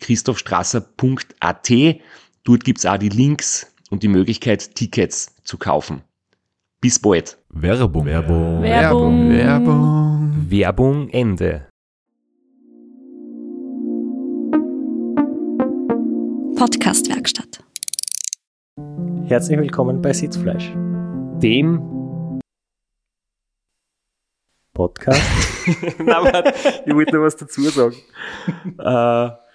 www.christophstrasser.at. Dort gibt's auch die Links und die Möglichkeit, Tickets zu kaufen. Bis bald. Werbung. Werbung. Werbung. Werbung. Werbung Ende. Podcastwerkstatt. Herzlich willkommen bei Sitzfleisch, Dem Podcast. Nein, warte, ich wollte noch was dazu sagen. äh,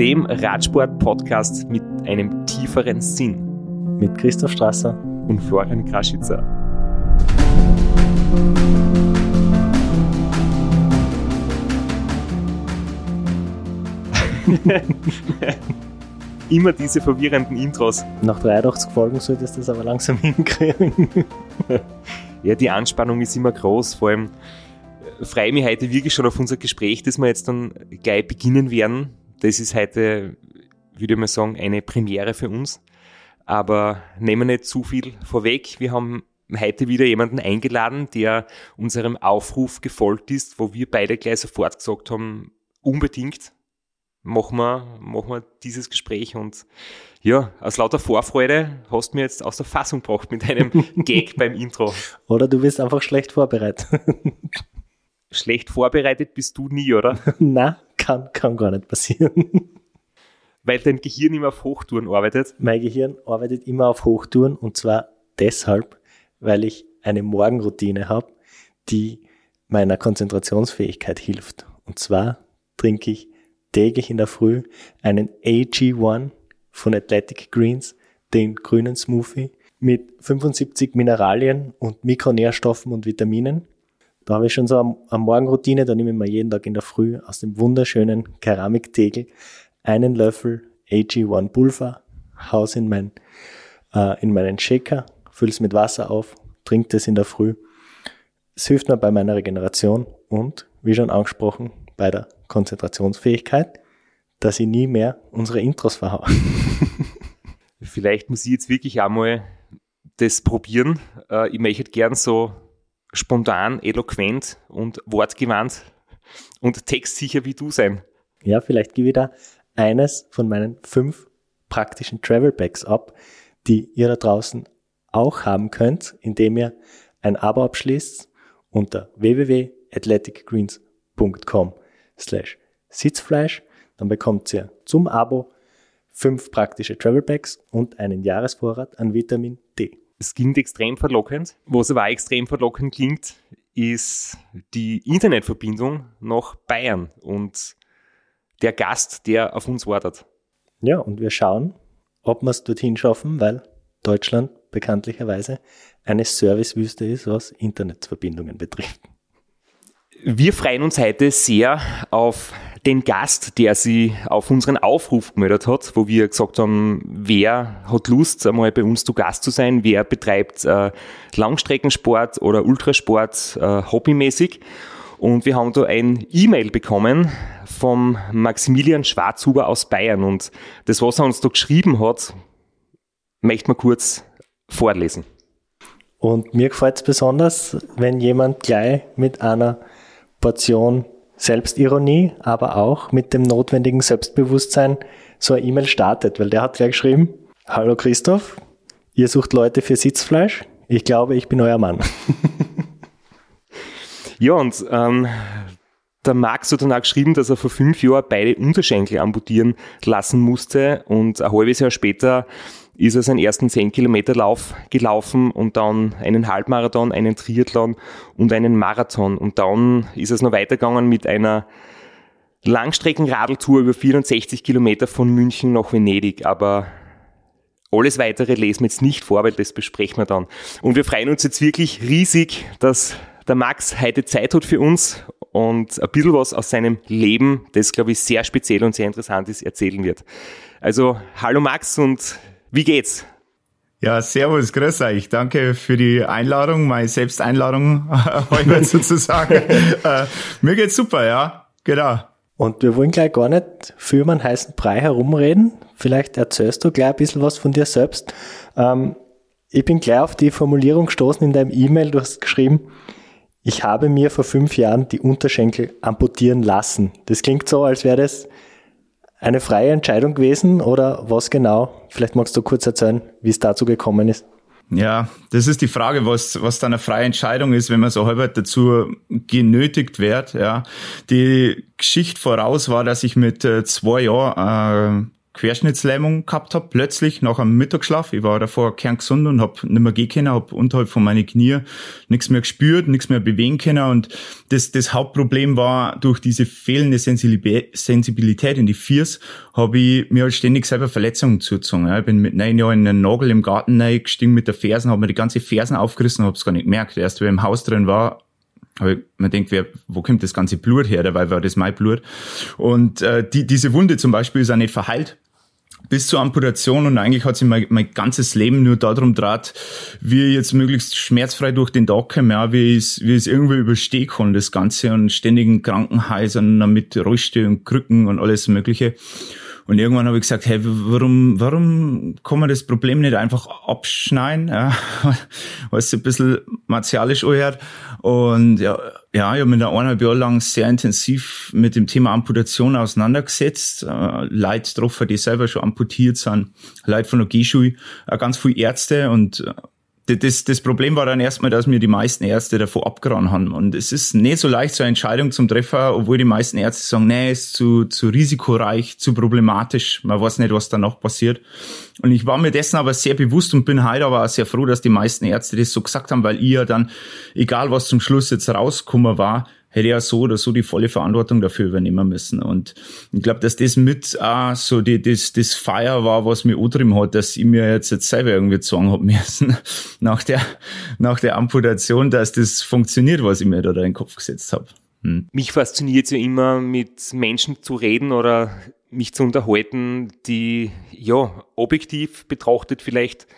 dem Radsport-Podcast mit einem tieferen Sinn mit Christoph Strasser. und Florian Kraschitzer. Immer diese verwirrenden Intros. Nach 83 Folgen solltest du das aber langsam hinkriegen. Ja, die Anspannung ist immer groß. Vor allem äh, freue ich mich heute wirklich schon auf unser Gespräch, das wir jetzt dann gleich beginnen werden. Das ist heute, würde ich mal sagen, eine Premiere für uns. Aber nehmen wir nicht zu viel vorweg. Wir haben heute wieder jemanden eingeladen, der unserem Aufruf gefolgt ist, wo wir beide gleich sofort gesagt haben, unbedingt machen wir, machen wir dieses Gespräch und ja, aus lauter Vorfreude hast du mir jetzt aus der Fassung gebracht mit einem Gag beim Intro. Oder du bist einfach schlecht vorbereitet. Schlecht vorbereitet bist du nie, oder? Na, kann, kann gar nicht passieren. Weil dein Gehirn immer auf Hochtouren arbeitet. Mein Gehirn arbeitet immer auf Hochtouren und zwar deshalb, weil ich eine Morgenroutine habe, die meiner Konzentrationsfähigkeit hilft. Und zwar trinke ich täglich in der Früh einen AG1 von Athletic Greens, den grünen Smoothie mit 75 Mineralien und Mikronährstoffen und Vitaminen. Da habe ich schon so eine, Morgenroutine, da nehme ich mir jeden Tag in der Früh aus dem wunderschönen Keramiktegel einen Löffel AG1 Pulver, haus in, mein, äh, in meinen Shaker, fülle es mit Wasser auf, trinke das in der Früh. Es hilft mir bei meiner Regeneration und, wie schon angesprochen, bei der Konzentrationsfähigkeit, dass ich nie mehr unsere Intros verhaue. Vielleicht muss ich jetzt wirklich einmal das probieren. Äh, Ich möchte gern so spontan, eloquent und wortgewandt und textsicher wie du sein. Ja, vielleicht gebe ich da eines von meinen fünf praktischen Travel Bags ab, die ihr da draußen auch haben könnt, indem ihr ein Abo abschließt unter www.athleticgreens.com slash Sitzfleisch. Dann bekommt ihr zum Abo fünf praktische Travel Bags und einen Jahresvorrat an Vitamin D. Es klingt extrem verlockend. Was aber auch extrem verlockend klingt, ist die Internetverbindung nach Bayern und der Gast, der auf uns wartet. Ja, und wir schauen, ob wir es dorthin schaffen, weil Deutschland bekanntlicherweise eine Servicewüste ist, was Internetverbindungen betrifft. Wir freuen uns heute sehr auf den Gast, der sich auf unseren Aufruf gemeldet hat, wo wir gesagt haben, wer hat Lust, einmal bei uns zu Gast zu sein, wer betreibt äh, Langstreckensport oder Ultrasport äh, hobbymäßig. Und wir haben da ein E-Mail bekommen vom Maximilian Schwarzhuber aus Bayern. Und das, was er uns da geschrieben hat, möchte man kurz vorlesen. Und mir gefällt es besonders, wenn jemand gleich mit einer Portion Selbstironie, aber auch mit dem notwendigen Selbstbewusstsein so eine E-Mail startet, weil der hat gleich geschrieben, Hallo Christoph, ihr sucht Leute für Sitzfleisch? Ich glaube, ich bin euer Mann. Ja, und ähm, Der Max hat dann auch geschrieben, dass er vor fünf Jahren beide Unterschenkel amputieren lassen musste und ein halbes Jahr später ist er seinen ersten 10 Kilometer Lauf gelaufen und dann einen Halbmarathon, einen Triathlon und einen Marathon. Und dann ist es noch weitergegangen mit einer Langstreckenradeltour über 64 Kilometer von München nach Venedig. Aber alles weitere lesen wir jetzt nicht vor, weil das besprechen wir dann. Und wir freuen uns jetzt wirklich riesig, dass der Max heute Zeit hat für uns und ein bisschen was aus seinem Leben, das glaube ich sehr speziell und sehr interessant ist, erzählen wird. Also, hallo Max und wie geht's? Ja, servus, grüß euch. Danke für die Einladung, meine Selbsteinladung heute sozusagen. äh, mir geht's super, ja, genau. Und wir wollen gleich gar nicht für einen heißen Brei herumreden. Vielleicht erzählst du gleich ein bisschen was von dir selbst. Ähm, ich bin gleich auf die Formulierung gestoßen in deinem E-Mail. Du hast geschrieben, ich habe mir vor fünf Jahren die Unterschenkel amputieren lassen. Das klingt so, als wäre das eine freie Entscheidung gewesen oder was genau? Vielleicht magst du kurz erzählen, wie es dazu gekommen ist. Ja, das ist die Frage, was, was dann eine freie Entscheidung ist, wenn man so halb dazu genötigt wird. Ja, die Geschichte voraus war, dass ich mit äh, zwei Jahren äh, Querschnittslähmung gehabt habe, plötzlich nach einem Mittagsschlaf. Ich war davor kerngesund und habe nicht mehr gehen können, habe unterhalb von meinen Knie nichts mehr gespürt, nichts mehr bewegen können. Und das, das Hauptproblem war, durch diese fehlende Sensibilität in die Viers, habe ich mir halt ständig selber Verletzungen zugezogen. Ich bin mit neun Jahren in einen Nagel im Garten gestiegen mit der Fersen, habe mir die ganze Fersen aufgerissen, habe es gar nicht gemerkt. Erst, wenn ich im Haus drin war, aber man denkt, wer, wo kommt das ganze Blut her? Dabei war das mein Blut. Und äh, die, diese Wunde zum Beispiel ist auch nicht verheilt bis zur Amputation und eigentlich hat sich mein, mein ganzes Leben nur darum draht, wie ich jetzt möglichst schmerzfrei durch den Tag komme, ja, wie ich es wie ich's irgendwie überstehen kann, das Ganze und ständigen Krankenhäusern mit und Krücken und alles mögliche. Und irgendwann habe ich gesagt, hey, warum, warum kann man das Problem nicht einfach abschneiden, ja, was ein bisschen martialisch anhört. Und ja, ja, ich habe mich da eineinhalb Jahre lang sehr intensiv mit dem Thema Amputation auseinandergesetzt. Äh, Leute getroffen, die selber schon amputiert sind, Leute von der G-Schule, äh, ganz viele Ärzte und äh, das, das Problem war dann erstmal, dass mir die meisten Ärzte davor abgeraten haben. Und es ist nicht so leicht, so eine Entscheidung zum Treffer, obwohl die meisten Ärzte sagen, nee, ist zu, zu risikoreich, zu problematisch. Man weiß nicht, was danach passiert. Und ich war mir dessen aber sehr bewusst und bin heute aber auch sehr froh, dass die meisten Ärzte das so gesagt haben, weil ja dann, egal was zum Schluss jetzt rausgekommen war, hätte ja so oder so die volle Verantwortung dafür übernehmen müssen. Und ich glaube, dass das mit äh, so die, das, das Feier war, was mir angetrieben hat, dass ich mir jetzt, jetzt selber irgendwie sagen hab müssen, nach der, nach der Amputation, dass das funktioniert, was ich mir da in den Kopf gesetzt habe. Hm. Mich fasziniert ja immer, mit Menschen zu reden oder mich zu unterhalten, die ja objektiv betrachtet vielleicht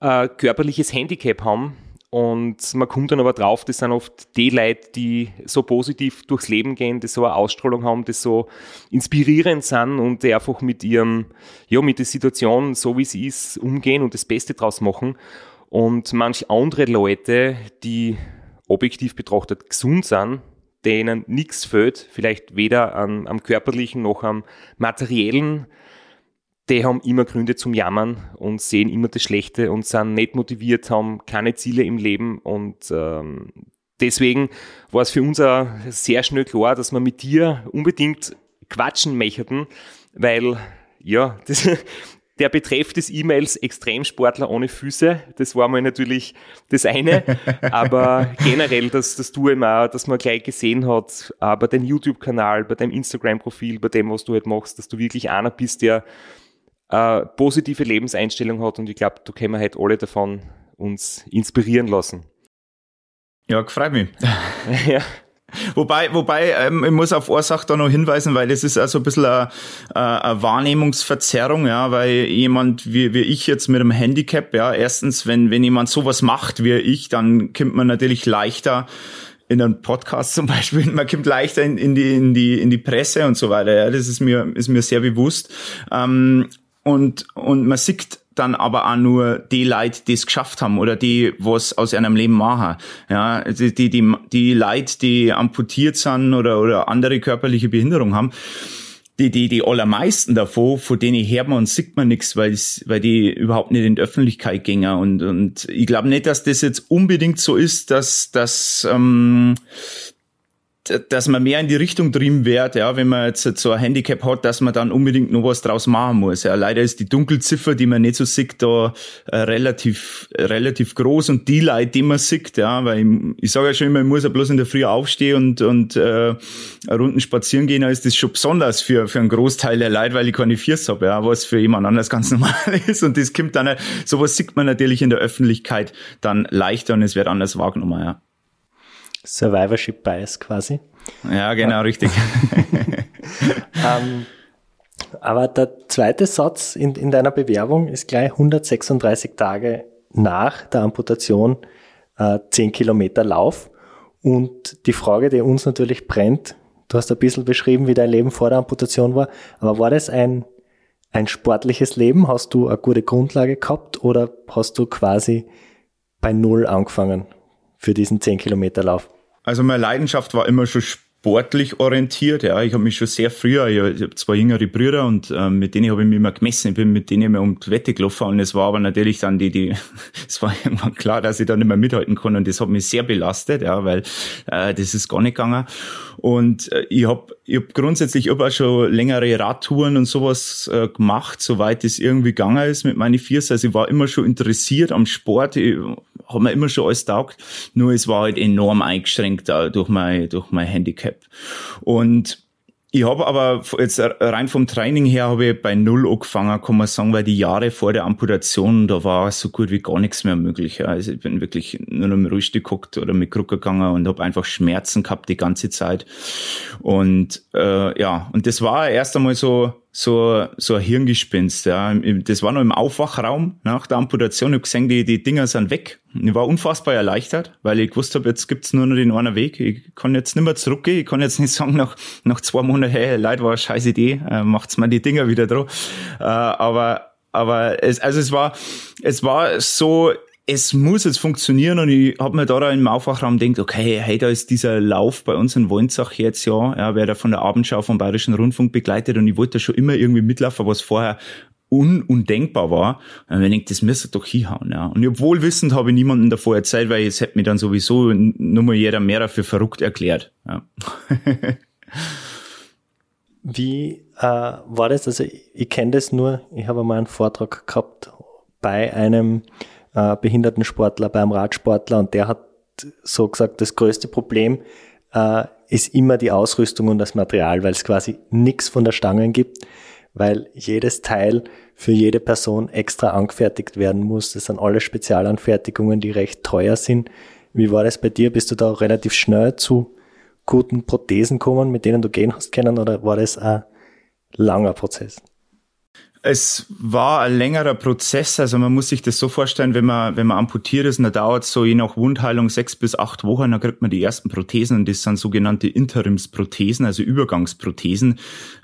ein körperliches Handicap haben und man kommt dann aber drauf, das sind oft die Leute, die so positiv durchs Leben gehen, die so eine Ausstrahlung haben, die so inspirierend sind und die einfach mit ihrem, ja, mit der Situation, so wie sie ist, umgehen und das Beste draus machen. Und manch andere Leute, die objektiv betrachtet gesund sind, denen nichts fehlt, vielleicht weder am, am körperlichen noch am materiellen, die haben immer Gründe zum Jammern und sehen immer das Schlechte und sind nicht motiviert, haben keine Ziele im Leben. Und ähm, deswegen war es für uns auch sehr schnell klar, dass wir mit dir unbedingt quatschen möchten, weil ja, das, der Betreff des E-Mails Extremsportler ohne Füße, das war mal natürlich das eine, aber generell, dass, dass du immer, dass man gleich gesehen hat, bei deinem YouTube-Kanal, bei deinem Instagram-Profil, bei dem, was du halt machst, dass du wirklich einer bist, der äh, positive Lebenseinstellung hat und ich glaube, da können wir halt alle davon uns inspirieren lassen. Ja, freut mich. ja. Wobei, wobei, ähm, ich muss auf Ursache da noch hinweisen, weil das ist also ein bisschen eine, eine Wahrnehmungsverzerrung, ja, weil jemand wie, wie ich jetzt mit einem Handicap, ja, erstens, wenn, wenn jemand sowas macht wie ich, dann kommt man natürlich leichter in einem Podcast zum Beispiel, man kommt leichter in, in, die, in, die, in die Presse und so weiter, ja, das ist mir, ist mir sehr bewusst. Ähm, und, und man sieht dann aber auch nur die Leute, die es geschafft haben oder die, was aus ihrem Leben machen. Ja, die, die, die, Leute, die amputiert sind oder, oder andere körperliche Behinderung haben, die, die, die allermeisten davon, von denen hört man und sieht man nichts, weil, weil die überhaupt nicht in die Öffentlichkeit gingen. Und, und ich glaube nicht, dass das jetzt unbedingt so ist, dass, dass ähm, dass man mehr in die Richtung trieben wird, ja, wenn man jetzt so ein Handicap hat, dass man dann unbedingt noch was draus machen muss. Ja, leider ist die Dunkelziffer, die man nicht so sieht, da äh, relativ relativ groß und die Leute, die man sieht, ja, weil ich, ich sage ja schon immer, ich muss ja bloß in der Früh aufstehen und und äh, Runden spazieren gehen, da ist das schon besonders für für einen Großteil der Leute, weil ich keine Viers habe, ja, was für jemand anders ganz normal ist und das kommt dann sowas sieht man natürlich in der Öffentlichkeit dann leichter und es wird anders wahrgenommen, ja. Survivorship Bias quasi. Ja, genau, richtig. ähm, aber der zweite Satz in, in deiner Bewerbung ist gleich 136 Tage nach der Amputation äh, 10 Kilometer Lauf. Und die Frage, die uns natürlich brennt, du hast ein bisschen beschrieben, wie dein Leben vor der Amputation war, aber war das ein, ein sportliches Leben? Hast du eine gute Grundlage gehabt oder hast du quasi bei Null angefangen für diesen 10 Kilometer Lauf? Also meine Leidenschaft war immer schon sportlich orientiert. Ja, ich habe mich schon sehr früher, ich habe zwei jüngere Brüder und ähm, mit denen habe ich mich immer gemessen. Ich bin mit denen immer um die Wette gelaufen und es war aber natürlich dann die, die, es war irgendwann klar, dass ich da nicht mehr mithalten kann und das hat mich sehr belastet, ja, weil äh, das ist gar nicht gegangen. Und äh, ich habe ich hab grundsätzlich ich schon längere Radtouren und sowas äh, gemacht, soweit es irgendwie gegangen ist mit meinen Viers. Also ich war immer schon interessiert am Sport. Ich habe mir immer schon alles taugt. Nur es war halt enorm eingeschränkt äh, durch mein, durch mein Handicap. Und ich habe aber jetzt rein vom Training her habe ich bei Null angefangen, kann man sagen, weil die Jahre vor der Amputation, da war so gut wie gar nichts mehr möglich. Also ich bin wirklich nur noch im Rollstuhl geguckt oder mit Krücke gegangen und habe einfach Schmerzen gehabt die ganze Zeit. Und äh, ja, und das war erst einmal so so, so ein Hirngespinst. Ja. Das war noch im Aufwachraum nach der Amputation. Ich habe gesehen, die, die Dinger sind weg. Ich war unfassbar erleichtert, weil ich gewusst habe, jetzt gibt's nur noch den einen Weg. Ich kann jetzt nicht mehr zurückgehen. Ich kann jetzt nicht sagen, nach, nach zwei Monaten, hey, Leute, war eine scheiß Idee, äh, macht's mal die Dinger wieder drauf. Äh, aber aber es, also es war, es war so es muss jetzt funktionieren und ich habe mir da im Aufwachraum gedacht, okay, hey, da ist dieser Lauf bei uns in Wolnzach jetzt ja, ja, wer da von der Abendschau vom Bayerischen Rundfunk begleitet und ich wollte da schon immer irgendwie mitlaufen, was vorher un undenkbar war. Und ich denke, das müsste doch hinhauen, ja. Und ich, wohlwissend habe ich niemandem davor erzählt, weil es hätte mir dann sowieso nur mal jeder mehr dafür verrückt erklärt, ja. Wie äh, war das? Also ich, ich kenne das nur, ich habe mal einen Vortrag gehabt bei einem äh, Behindertensportler, beim Radsportler und der hat so gesagt, das größte Problem äh, ist immer die Ausrüstung und das Material, weil es quasi nichts von der Stange gibt, weil jedes Teil für jede Person extra angefertigt werden muss. Das sind alle Spezialanfertigungen, die recht teuer sind. Wie war das bei dir? Bist du da relativ schnell zu guten Prothesen gekommen, mit denen du gehen hast können, oder war das ein langer Prozess? Es war ein längerer Prozess. Also man muss sich das so vorstellen, wenn man, wenn man amputiert ist, dann dauert es so je nach Wundheilung sechs bis acht Wochen, dann kriegt man die ersten Prothesen und das sind sogenannte Interimsprothesen, also Übergangsprothesen.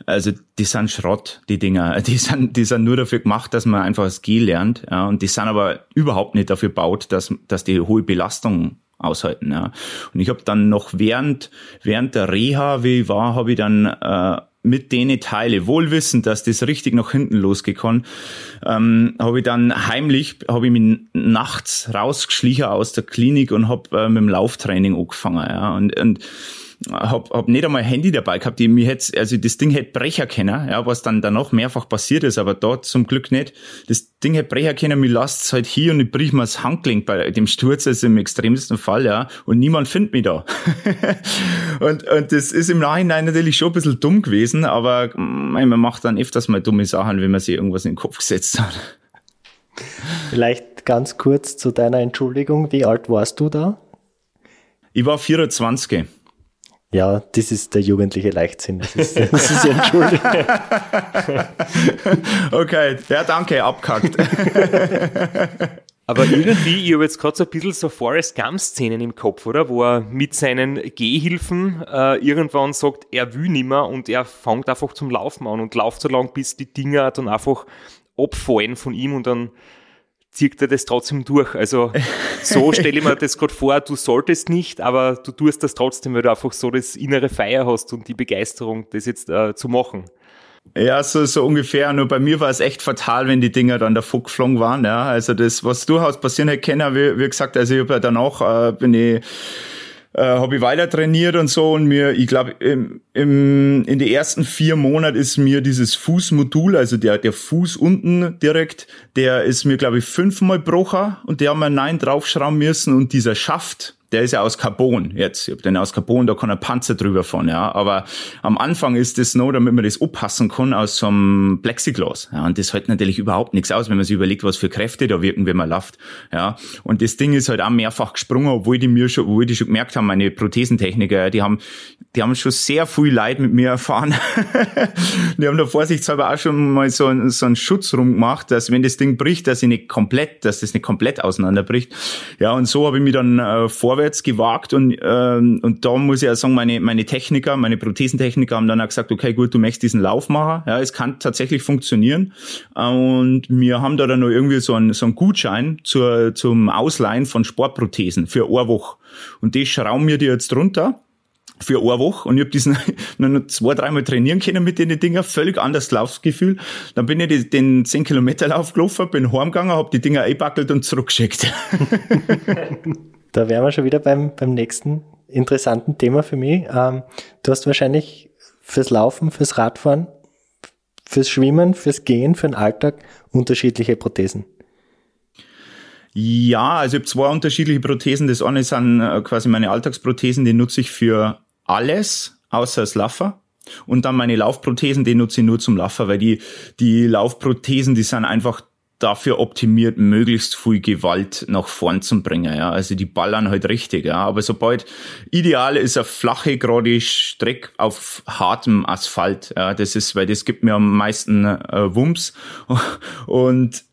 Also die sind Schrott, die Dinger. Die sind, die sind nur dafür gemacht, dass man einfach das G lernt. Ja, und die sind aber überhaupt nicht dafür gebaut, dass, dass die hohe Belastung aushalten. Ja. Und ich habe dann noch während, während der Reha, wie ich war, habe ich dann äh, mit denen teile, wohlwissend, dass das richtig nach hinten losgekommen, ähm, habe ich dann heimlich, habe ich mich nachts rausgeschlichen aus der Klinik und habe äh, mit dem Lauftraining angefangen. Ja. Und, und hab, hab nicht einmal ein Handy dabei gehabt. Ich, mir hätte, also das Ding hätte brecher können, ja, was dann danach mehrfach passiert ist, aber dort zum Glück nicht. Das Ding hätte brecher können, mir lasst halt hier und ich brich mir das Handgelenk bei dem Sturz, also im extremsten Fall, ja, und niemand findet mich da. und, und das ist im Nachhinein natürlich schon ein bisschen dumm gewesen, aber man macht dann öfters mal dumme Sachen, wenn man sich irgendwas in den Kopf gesetzt hat. Vielleicht ganz kurz zu deiner Entschuldigung. Wie alt warst du da? Ich war 24. Ja, das ist der jugendliche Leichtsinn. Das ist, das ist entschuldigt. okay, ja, danke, abkackt. Aber irgendwie, ich habe jetzt gerade so ein bisschen so Forrest Gump-Szenen im Kopf, oder? Wo er mit seinen Gehhilfen äh, irgendwann sagt, er will nimmer und er fängt einfach zum Laufen an und läuft so lang, bis die Dinger dann einfach abfallen von ihm und dann zieht er das trotzdem durch. Also so stelle ich mir das gerade vor, du solltest nicht, aber du tust das trotzdem, weil du einfach so das innere Feier hast und die Begeisterung, das jetzt äh, zu machen. Ja, so, so ungefähr. Nur bei mir war es echt fatal, wenn die Dinger dann davor geflogen waren. Ja, also das, was durchaus passieren hätte können, wie, wie gesagt, also ich habe ja danach, äh, bin ich äh, habe ich weiter trainiert und so und mir, ich glaube, im, im, in den ersten vier Monaten ist mir dieses Fußmodul, also der, der Fuß unten direkt, der ist mir, glaube ich, fünfmal brocher und der haben wir Nein draufschrauben müssen und dieser Schaft, der ist ja aus Carbon jetzt. Ich hab den aus Carbon, da kann ein Panzer drüber fahren, ja. Aber am Anfang ist das noch, damit man das abpassen kann, aus so einem Plexiglas. Ja, und das hält natürlich überhaupt nichts aus, wenn man sich überlegt, was für Kräfte da wirken, wenn man läuft. Ja. Und das Ding ist halt auch mehrfach gesprungen, obwohl die mir schon, obwohl die schon gemerkt haben, meine Prothesentechniker, die haben, die haben schon sehr viel Leid mit mir erfahren. die haben da vorsichtshalber auch schon mal so, einen, so einen Schutz rumgemacht, dass wenn das Ding bricht, dass ich nicht komplett, dass das nicht komplett auseinanderbricht. Ja, und so habe ich mich dann äh, vorwärts gewagt und, ähm, und da muss ich ja sagen, meine, meine Techniker, meine Prothesentechniker haben dann auch gesagt, okay, gut, du möchtest diesen Lauf machen. Ja, es kann tatsächlich funktionieren. Und wir haben da dann noch irgendwie so einen, so einen Gutschein zur, zum Ausleihen von Sportprothesen für Woche. Und die schrauben mir die jetzt runter für eine Woche und ich habe diesen noch zwei, dreimal trainieren können mit den Dinger, völlig anderes Laufgefühl. Dann bin ich den 10 Kilometer Lauf gelaufen, bin heimgegangen, habe die Dinger eingebackelt und zurückgeschickt. Da wären wir schon wieder beim, beim nächsten interessanten Thema für mich. Ähm, du hast wahrscheinlich fürs Laufen, fürs Radfahren, fürs Schwimmen, fürs Gehen, für den Alltag unterschiedliche Prothesen. Ja, also ich habe zwei unterschiedliche Prothesen. Das eine sind äh, quasi meine Alltagsprothesen, die nutze ich für alles, außer das Laffer. Und dann meine Laufprothesen, die nutze ich nur zum Laffer, weil die, die Laufprothesen, die sind einfach dafür optimiert, möglichst viel Gewalt nach vorn zu bringen. Ja. Also die ballern halt richtig. Ja. Aber sobald ideal ist eine flache, gerade Strecke auf hartem Asphalt. Ja. Das ist, weil das gibt mir am meisten äh, Wumms. Und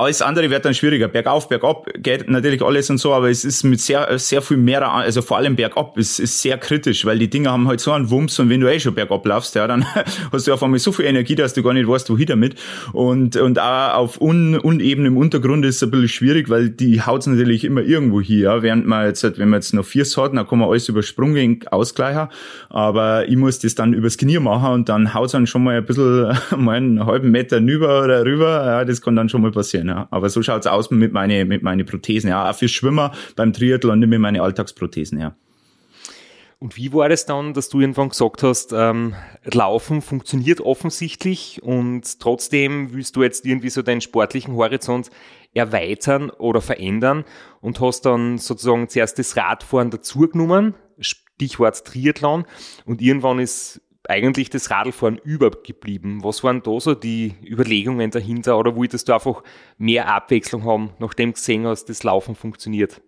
alles andere wird dann schwieriger. Bergauf, bergab geht natürlich alles und so, aber es ist mit sehr, sehr viel mehr, also vor allem bergab, es ist sehr kritisch, weil die Dinger haben halt so einen Wumms und wenn du eh schon bergab laufst, ja, dann hast du auf einmal so viel Energie, dass du gar nicht weißt, wohin damit. Und, und auch auf un, unebenem Untergrund ist es ein bisschen schwierig, weil die haut's natürlich immer irgendwo hier, ja. während man jetzt, wenn man jetzt noch vier hat, dann kann man alles über Sprung ausgleichen, aber ich muss das dann übers Knie machen und dann haut's dann schon mal ein bisschen, mal einen halben Meter rüber oder rüber, ja, das kann dann schon mal passieren. Ja. Aber so schaut's aus mit meine mit meine Prothesen. Ja, auch für Schwimmer beim Triathlon nehme ich meine Alltagsprothesen. Ja. Und wie war das dann, dass du irgendwann gesagt hast, ähm, Laufen funktioniert offensichtlich und trotzdem willst du jetzt irgendwie so deinen sportlichen Horizont erweitern oder verändern und hast dann sozusagen zuerst das Radfahren dazugenommen, Stichwort Triathlon und irgendwann ist eigentlich das Radlfahren übergeblieben. Was waren da so die Überlegungen dahinter oder wolltest du einfach mehr Abwechslung haben, nachdem du gesehen hast, das Laufen funktioniert?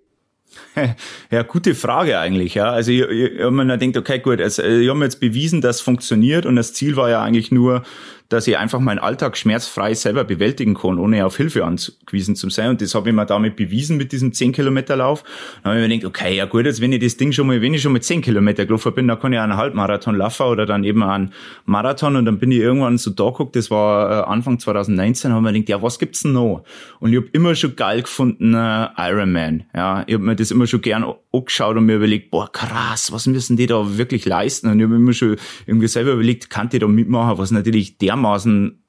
Ja, gute Frage eigentlich. Ja, also ich, ich, ich man denkt, okay, gut, also ich habe jetzt bewiesen, dass es funktioniert und das Ziel war ja eigentlich nur, dass ich einfach meinen Alltag schmerzfrei selber bewältigen kann, ohne auf Hilfe angewiesen zu sein. Und das habe ich mir damit bewiesen mit diesem 10 Kilometer Lauf. Dann habe ich mir gedacht, okay, ja gut, jetzt wenn ich das Ding schon mal, wenn ich schon mal 10 Kilometer gelaufen bin, dann kann ich einen Halbmarathon laufen oder dann eben einen Marathon. Und dann bin ich irgendwann so da geguckt, das war äh, Anfang 2019, habe mir gedacht, ja, was gibt's denn noch? Und ich habe immer schon geil gefunden, äh, Ironman. Ja, ich habe mir das immer schon gern angeschaut und mir überlegt, boah, krass, was müssen die da wirklich leisten? Und ich habe immer schon irgendwie selber überlegt, kann die da mitmachen, was natürlich der dermaßen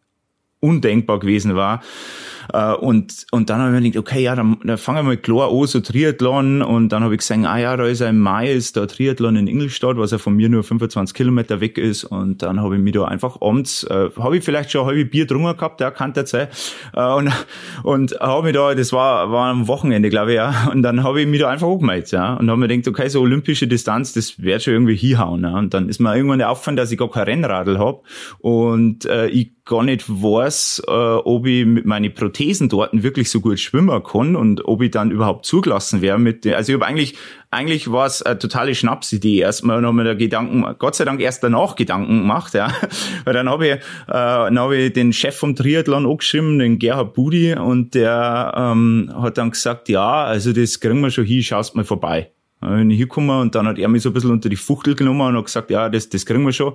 undenkbar gewesen war. Äh, und, und dann habe ich mir gedacht, okay, ja, dann, dann fangen wir mal klar an, so Triathlon. Und dann habe ich gesehen, ah ja, da ist Mai ist der Triathlon in Ingolstadt, was ja von mir nur 25 Kilometer weg ist. Und dann habe ich mich da einfach abends, äh, habe ich vielleicht schon ein halbes Bier drungen gehabt, der kann der Zeit. Äh, und und habe mich da, das war, war am Wochenende, glaube ich, ja. Und dann habe ich mich da einfach angemeldet, ja. Und habe mir gedacht, okay, so olympische Distanz, das wird schon irgendwie hinhauen. Ja. Und dann ist mir irgendwann aufgefallen, dass ich gar kein Rennradl habe. Und äh, ich gar nicht weiß, äh, ob ich mit meinen Prothesen dort wirklich so gut schwimmen kann und ob ich dann überhaupt zugelassen wäre mit den, also ich habe eigentlich, eigentlich war es eine totale Schnapsidee erstmal habe mir da Gedanken, Gott sei Dank erst danach Gedanken gemacht, ja. Weil dann habe ich, äh, dann habe ich den Chef vom Triathlon angeschrieben, den Gerhard Budi, und der ähm, hat dann gesagt, ja, also das kriegen wir schon hin, schaust mal vorbei. Dann bin ich hingekommen und dann hat er mich so ein bisschen unter die Fuchtel genommen und hat gesagt, ja, das, das kriegen wir schon.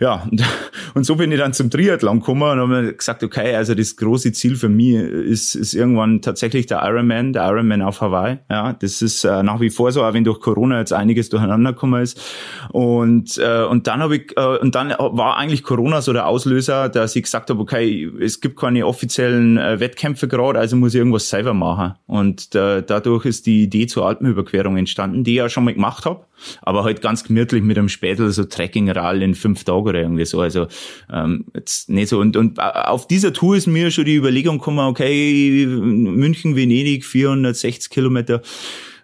Ja, und, so bin ich dann zum Triathlon gekommen und habe gesagt, okay, also das große Ziel für mich ist, ist irgendwann tatsächlich der Ironman, der Ironman auf Hawaii. Ja, das ist äh, nach wie vor so, auch wenn durch Corona jetzt einiges durcheinander gekommen ist. Und, äh, und dann habe ich, äh, und dann war eigentlich Corona so der Auslöser, dass ich gesagt habe, okay, es gibt keine offiziellen äh, Wettkämpfe gerade, also muss ich irgendwas selber machen. Und äh, dadurch ist die Idee zur Alpenüberquerung entstanden, die ich ja schon mal gemacht habe aber halt ganz gemütlich mit einem Spätel so Trekking-Rall in fünf Tagen oder irgendwie so. Also ähm, jetzt nicht so. Und, und auf dieser Tour ist mir schon die Überlegung gekommen, okay, München, Venedig, 460 Kilometer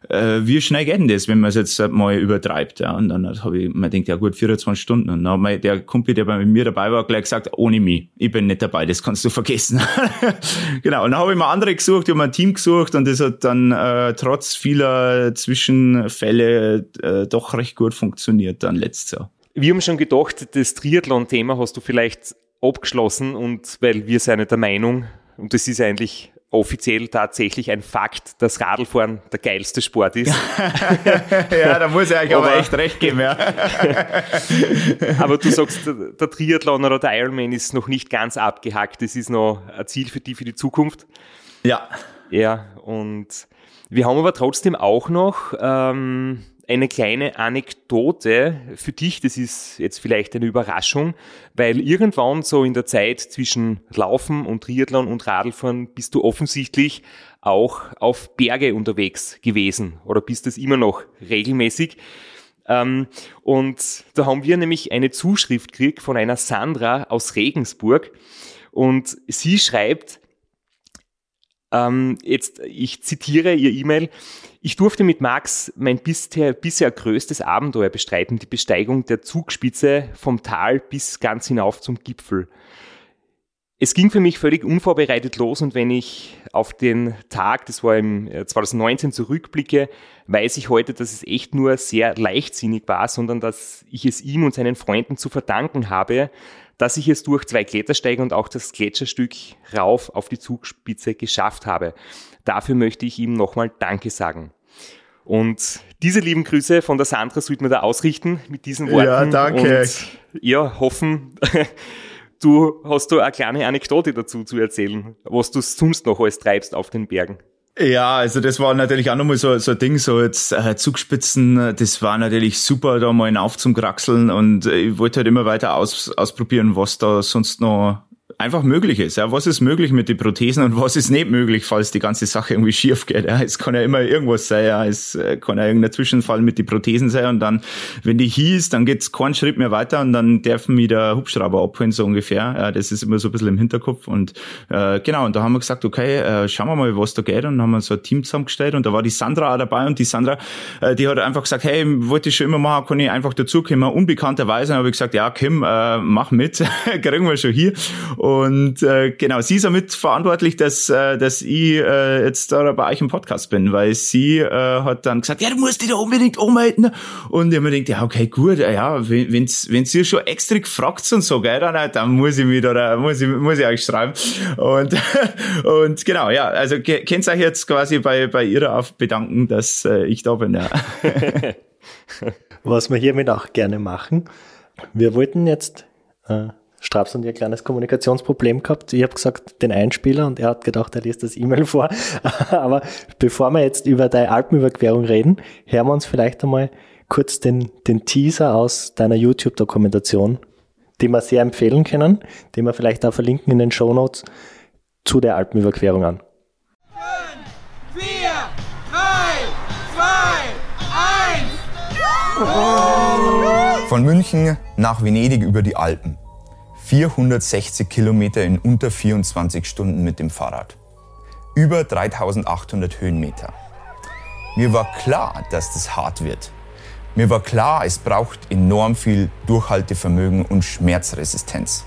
äh, wie schnell geht denn das, wenn man es jetzt mal übertreibt? Ja? Und dann habe ich mir gedacht, ja gut, 24 Stunden. Und dann hat der Kumpel, der bei mir dabei war, gleich gesagt, ohne mich, ich bin nicht dabei, das kannst du vergessen. genau, und dann habe ich mir andere gesucht, ich habe mir ein Team gesucht und das hat dann äh, trotz vieler Zwischenfälle äh, doch recht gut funktioniert dann letztes Jahr. Wir haben schon gedacht, das Triathlon-Thema hast du vielleicht abgeschlossen und weil wir sind der Meinung, und das ist eigentlich offiziell tatsächlich ein Fakt, dass Radlfahren der geilste Sport ist. ja, da muss ich euch aber, aber echt recht geben, ja. aber du sagst, der Triathlon oder der Ironman ist noch nicht ganz abgehackt. Das ist noch ein Ziel für die, für die Zukunft. Ja. Ja, und wir haben aber trotzdem auch noch ähm, eine kleine Anekdote für dich. Das ist jetzt vielleicht eine Überraschung, weil irgendwann so in der Zeit zwischen Laufen und Triathlon und Radlfahren bist du offensichtlich auch auf Berge unterwegs gewesen oder bist es immer noch regelmäßig. Ähm, und da haben wir nämlich eine Zuschrift gekriegt von einer Sandra aus Regensburg und sie schreibt, ähm, jetzt, ich zitiere ihr E-Mail, ich durfte mit Max mein bisher, bisher größtes Abenteuer bestreiten, die Besteigung der Zugspitze vom Tal bis ganz hinauf zum Gipfel. Es ging für mich völlig unvorbereitet los und wenn ich auf den Tag, das war im 2019, äh, zurückblicke, weiß ich heute, dass es echt nur sehr leichtsinnig war, sondern dass ich es ihm und seinen Freunden zu verdanken habe, dass ich es durch zwei Klettersteige und auch das Gletscherstück rauf auf die Zugspitze geschafft habe. Dafür möchte ich ihm nochmal Danke sagen. Und diese lieben Grüße von der Sandra sollten wir da ausrichten mit diesen Worten. Ja, danke. Und ja, hoffen, du hast du eine kleine Anekdote dazu zu erzählen, was du sonst noch alles treibst auf den Bergen. Ja, also das war natürlich auch nochmal so, so ein Ding, so jetzt äh, Zugspitzen, das war natürlich super, da mal hinauf zum Kraxeln und ich wollte halt immer weiter aus, ausprobieren, was da sonst noch einfach möglich ist. Ja, was ist möglich mit den Prothesen und was ist nicht möglich, falls die ganze Sache irgendwie schief geht. Ja, es kann ja immer irgendwas sein. Ja, es äh, kann ja irgendein Zwischenfall mit den Prothesen sein und dann, wenn die hieß, dann geht's keinen Schritt mehr weiter und dann dürfen wir der Hubschrauber abholen so ungefähr. Ja, das ist immer so ein bisschen im Hinterkopf und äh, genau. Und da haben wir gesagt, okay, äh, schauen wir mal, was da geht und haben wir so ein Team zusammengestellt und da war die Sandra auch dabei und die Sandra, äh, die hat einfach gesagt, hey, wollte ich schon immer machen, kann ich einfach dazukommen. Unbekannterweise habe ich gesagt, ja, Kim, äh, mach mit, kriegen wir schon hier. Äh, genau, sie ist damit verantwortlich, dass, äh, dass ich äh, jetzt da bei euch im Podcast bin, weil sie äh, hat dann gesagt, ja, du musst dich da unbedingt umhalten. Und ich habe mir gedacht, ja, okay, gut, ja, wenn wenn's, wenn's ihr schon extra gefragt und so, gell, dann, dann muss ich mich da, muss ich, muss ich euch schreiben. Und, und genau, ja, also könnt euch jetzt quasi bei, bei ihrer auf bedanken, dass äh, ich da bin, ja. Was wir hiermit auch gerne machen, wir wollten jetzt äh, Straps und ihr kleines Kommunikationsproblem gehabt. Ich habe gesagt, den Einspieler und er hat gedacht, er liest das E-Mail vor. Aber bevor wir jetzt über deine Alpenüberquerung reden, hören wir uns vielleicht einmal kurz den, den Teaser aus deiner YouTube-Dokumentation, den wir sehr empfehlen können, den wir vielleicht auch verlinken in den Show Notes zu der Alpenüberquerung an. 5, 4, 3, 2, 1. Von München nach Venedig über die Alpen. 460 Kilometer in unter 24 Stunden mit dem Fahrrad. Über 3800 Höhenmeter. Mir war klar, dass das hart wird. Mir war klar, es braucht enorm viel Durchhaltevermögen und Schmerzresistenz.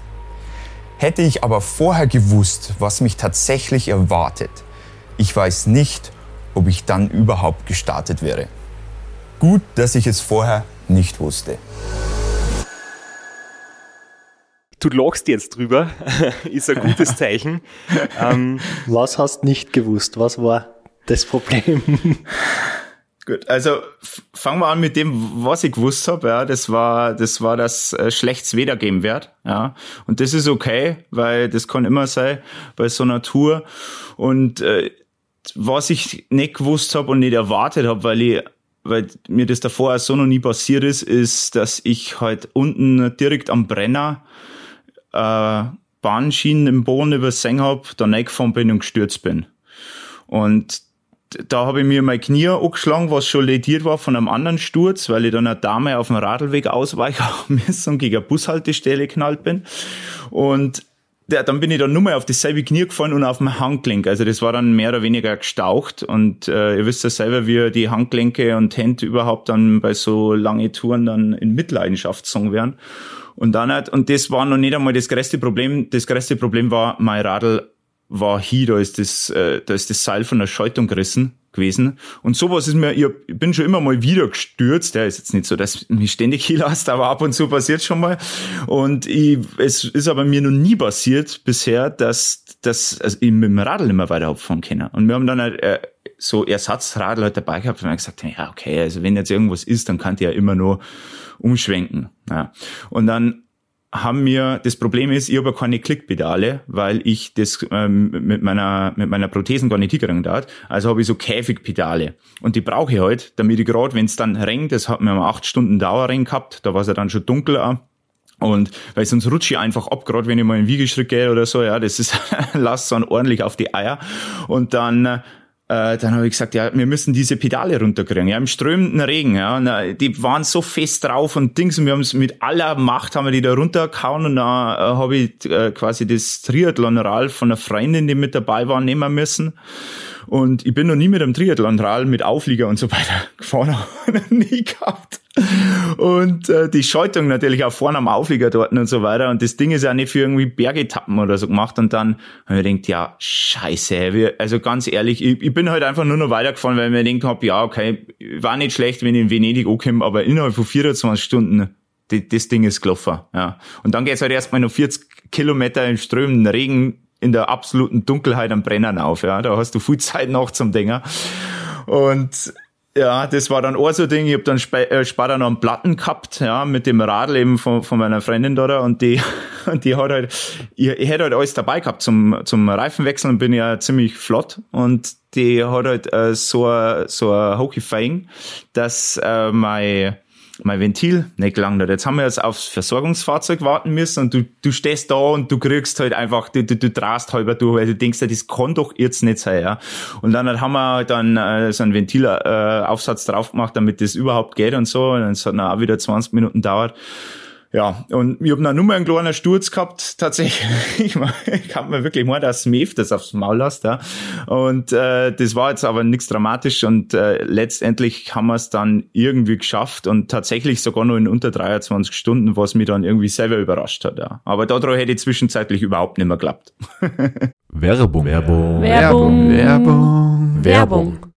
Hätte ich aber vorher gewusst, was mich tatsächlich erwartet, ich weiß nicht, ob ich dann überhaupt gestartet wäre. Gut, dass ich es vorher nicht wusste. Du lachst jetzt drüber, ist ein gutes Zeichen. ähm, Was hast nicht gewusst? Was war das Problem? Gut, also fangen wir an mit dem, was ich gewusst habe. Ja, das war, das war, dass äh, schlechtes Wetter geben wird. Ja, und das ist okay, weil das kann immer sein bei so einer Tour. Und äh, was ich nicht gewusst habe und nicht erwartet habe, weil ich weil mir das davor so noch nie passiert ist, ist, dass ich halt unten direkt am Brenner äh, Bahnschienen im Boden übersehen hab, da reingefahren bin und gestürzt bin. Und da habe ich mir mein Knie angeschlagen, was schon lediert war von einem anderen Sturz, weil ich dann eine Dame auf dem Radlweg ausweichen müssen und gegen eine Bushaltestelle geknallt bin. Und ja, dann bin ich dann nur mal auf dasselbe Knie gefallen und auf dem Handgelenk. Also das war dann mehr oder weniger gestaucht. Und äh, ihr wisst ja selber, wie die Handgelenke und Hände überhaupt dann bei so lange Touren dann in Mitleidenschaft gezogen werden. Und dann hat, und das war noch nicht einmal das größte Problem. Das größte Problem war, mein Radl war hier, da ist das, äh, da ist das Seil von der Schaltung gerissen gewesen. Und sowas ist mir, ich bin schon immer mal wieder gestürzt. Der ist jetzt nicht so, dass mich ständig hier lasst, aber ab und zu passiert schon mal. Und ich, es ist aber mir noch nie passiert bisher, dass, dass also ich mit dem Radl immer weiter abfahren kann. Und wir haben dann halt, äh, so Ersatzradl halt dabei gehabt, und wir haben gesagt, ja, okay, also wenn jetzt irgendwas ist, dann kann die ja immer nur umschwenken. Ja. Und dann haben mir, das Problem ist, ich habe keine Klickpedale, weil ich das ähm, mit meiner mit meiner Prothesen gar nicht hinkriegen darf. Also habe ich so Käfigpedale. Und die brauche ich halt, damit ich gerade, wenn es dann regnet, das hat mir mal acht Stunden Dauerring gehabt, da war es ja dann schon dunkel. Und weil sonst rutsche ich einfach ab, gerade wenn ich mal in Wiegeschritt gehe oder so, ja, das ist, lasst dann ordentlich auf die Eier. Und dann äh, dann habe ich gesagt, ja, wir müssen diese Pedale runterkriegen, ja, im strömenden Regen, ja, na, die waren so fest drauf und Dings und wir haben es mit aller Macht haben wir die da runtergehauen und da äh, habe ich äh, quasi das Triathlon-Rad von einer Freundin, die mit dabei war, nehmen müssen. Und ich bin noch nie mit einem Triathlon-Rad mit Auflieger und so weiter gefahren, nie gehabt. Und äh, die Schaltung natürlich auch vorne am Auflieger dort und so weiter. Und das Ding ist ja nicht für irgendwie Bergetappen oder so gemacht. Und dann habe ich gedacht, ja, scheiße. Wir, also ganz ehrlich, ich, ich bin halt einfach nur noch weitergefahren, weil ich mir gedacht habe, ja, okay, war nicht schlecht, wenn ich in Venedig ankomme, aber innerhalb von 24 Stunden, das Ding ist gelaufen. Ja. Und dann geht's halt erstmal noch 40 Kilometer im strömenden Regen in der absoluten Dunkelheit am Brennen auf. Ja. Da hast du viel Zeit noch zum Dinger. Und ja, das war dann auch so ein Ding. Ich hab dann äh, später noch einen Platten gehabt, ja, mit dem Radl eben von, von meiner Freundin da und die, und die hat halt, ich, ich hätte halt alles dabei gehabt zum, zum Reifenwechseln und bin ja ziemlich flott und die hat halt äh, so, a- so ein Hochgefallen, dass äh, mein, mein Ventil nicht gelangt hat. Jetzt haben wir jetzt aufs Versorgungsfahrzeug warten müssen und du, du stehst da und du kriegst halt einfach, du, du, du drast halber durch, weil du denkst, das kann doch jetzt nicht sein, ja. Und dann haben wir dann äh, so einen Ventilaufsatz äh, drauf gemacht, damit das überhaupt geht und so. Und es hat dann auch wieder 20 Minuten dauert. Ja, und ich habe noch nur mal einen kleinen Sturz gehabt, tatsächlich. Ich kann mir wirklich mal, dass mir das aufs Maul lässt, ja. Und äh, das war jetzt aber nichts dramatisch und äh, letztendlich haben wir es dann irgendwie geschafft und tatsächlich sogar nur in unter 23 Stunden, was mich dann irgendwie selber überrascht hat, ja. Aber daran hätte ich zwischenzeitlich überhaupt nicht mehr geklappt. Werbung. Werbung. Werbung. Werbung. Werbung.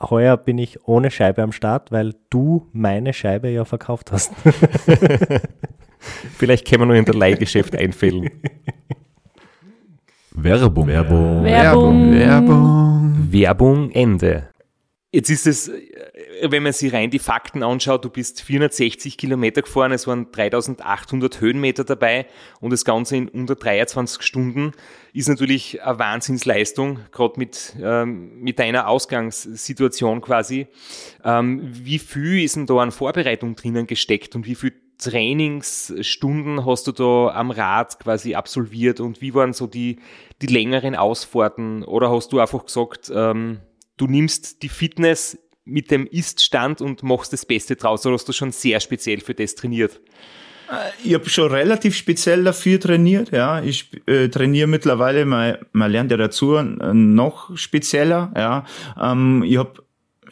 Heuer bin ich ohne Scheibe am Start, weil du meine Scheibe ja verkauft hast. Vielleicht können wir nur in der Leihgeschäft einfällen. Werbung. Werbung. Werbung. Werbung. Werbung Ende. Jetzt ist es, äh, wenn man sich rein die Fakten anschaut, du bist 460 Kilometer gefahren, es waren 3800 Höhenmeter dabei und das Ganze in unter 23 Stunden ist natürlich eine Wahnsinnsleistung, gerade mit, ähm, mit deiner Ausgangssituation quasi. Ähm, wie viel ist denn da an Vorbereitung drinnen gesteckt und wie viel Trainingsstunden hast du da am Rad quasi absolviert und wie waren so die, die längeren Ausfahrten oder hast du einfach gesagt, ähm, du nimmst die Fitness mit dem Ist-Stand und machst das Beste draus oder hast du schon sehr speziell für das trainiert? Ich habe schon relativ speziell dafür trainiert, ja. Ich äh, trainiere mittlerweile, man, man lernt ja dazu, äh, noch spezieller, ja. Ähm, ich habe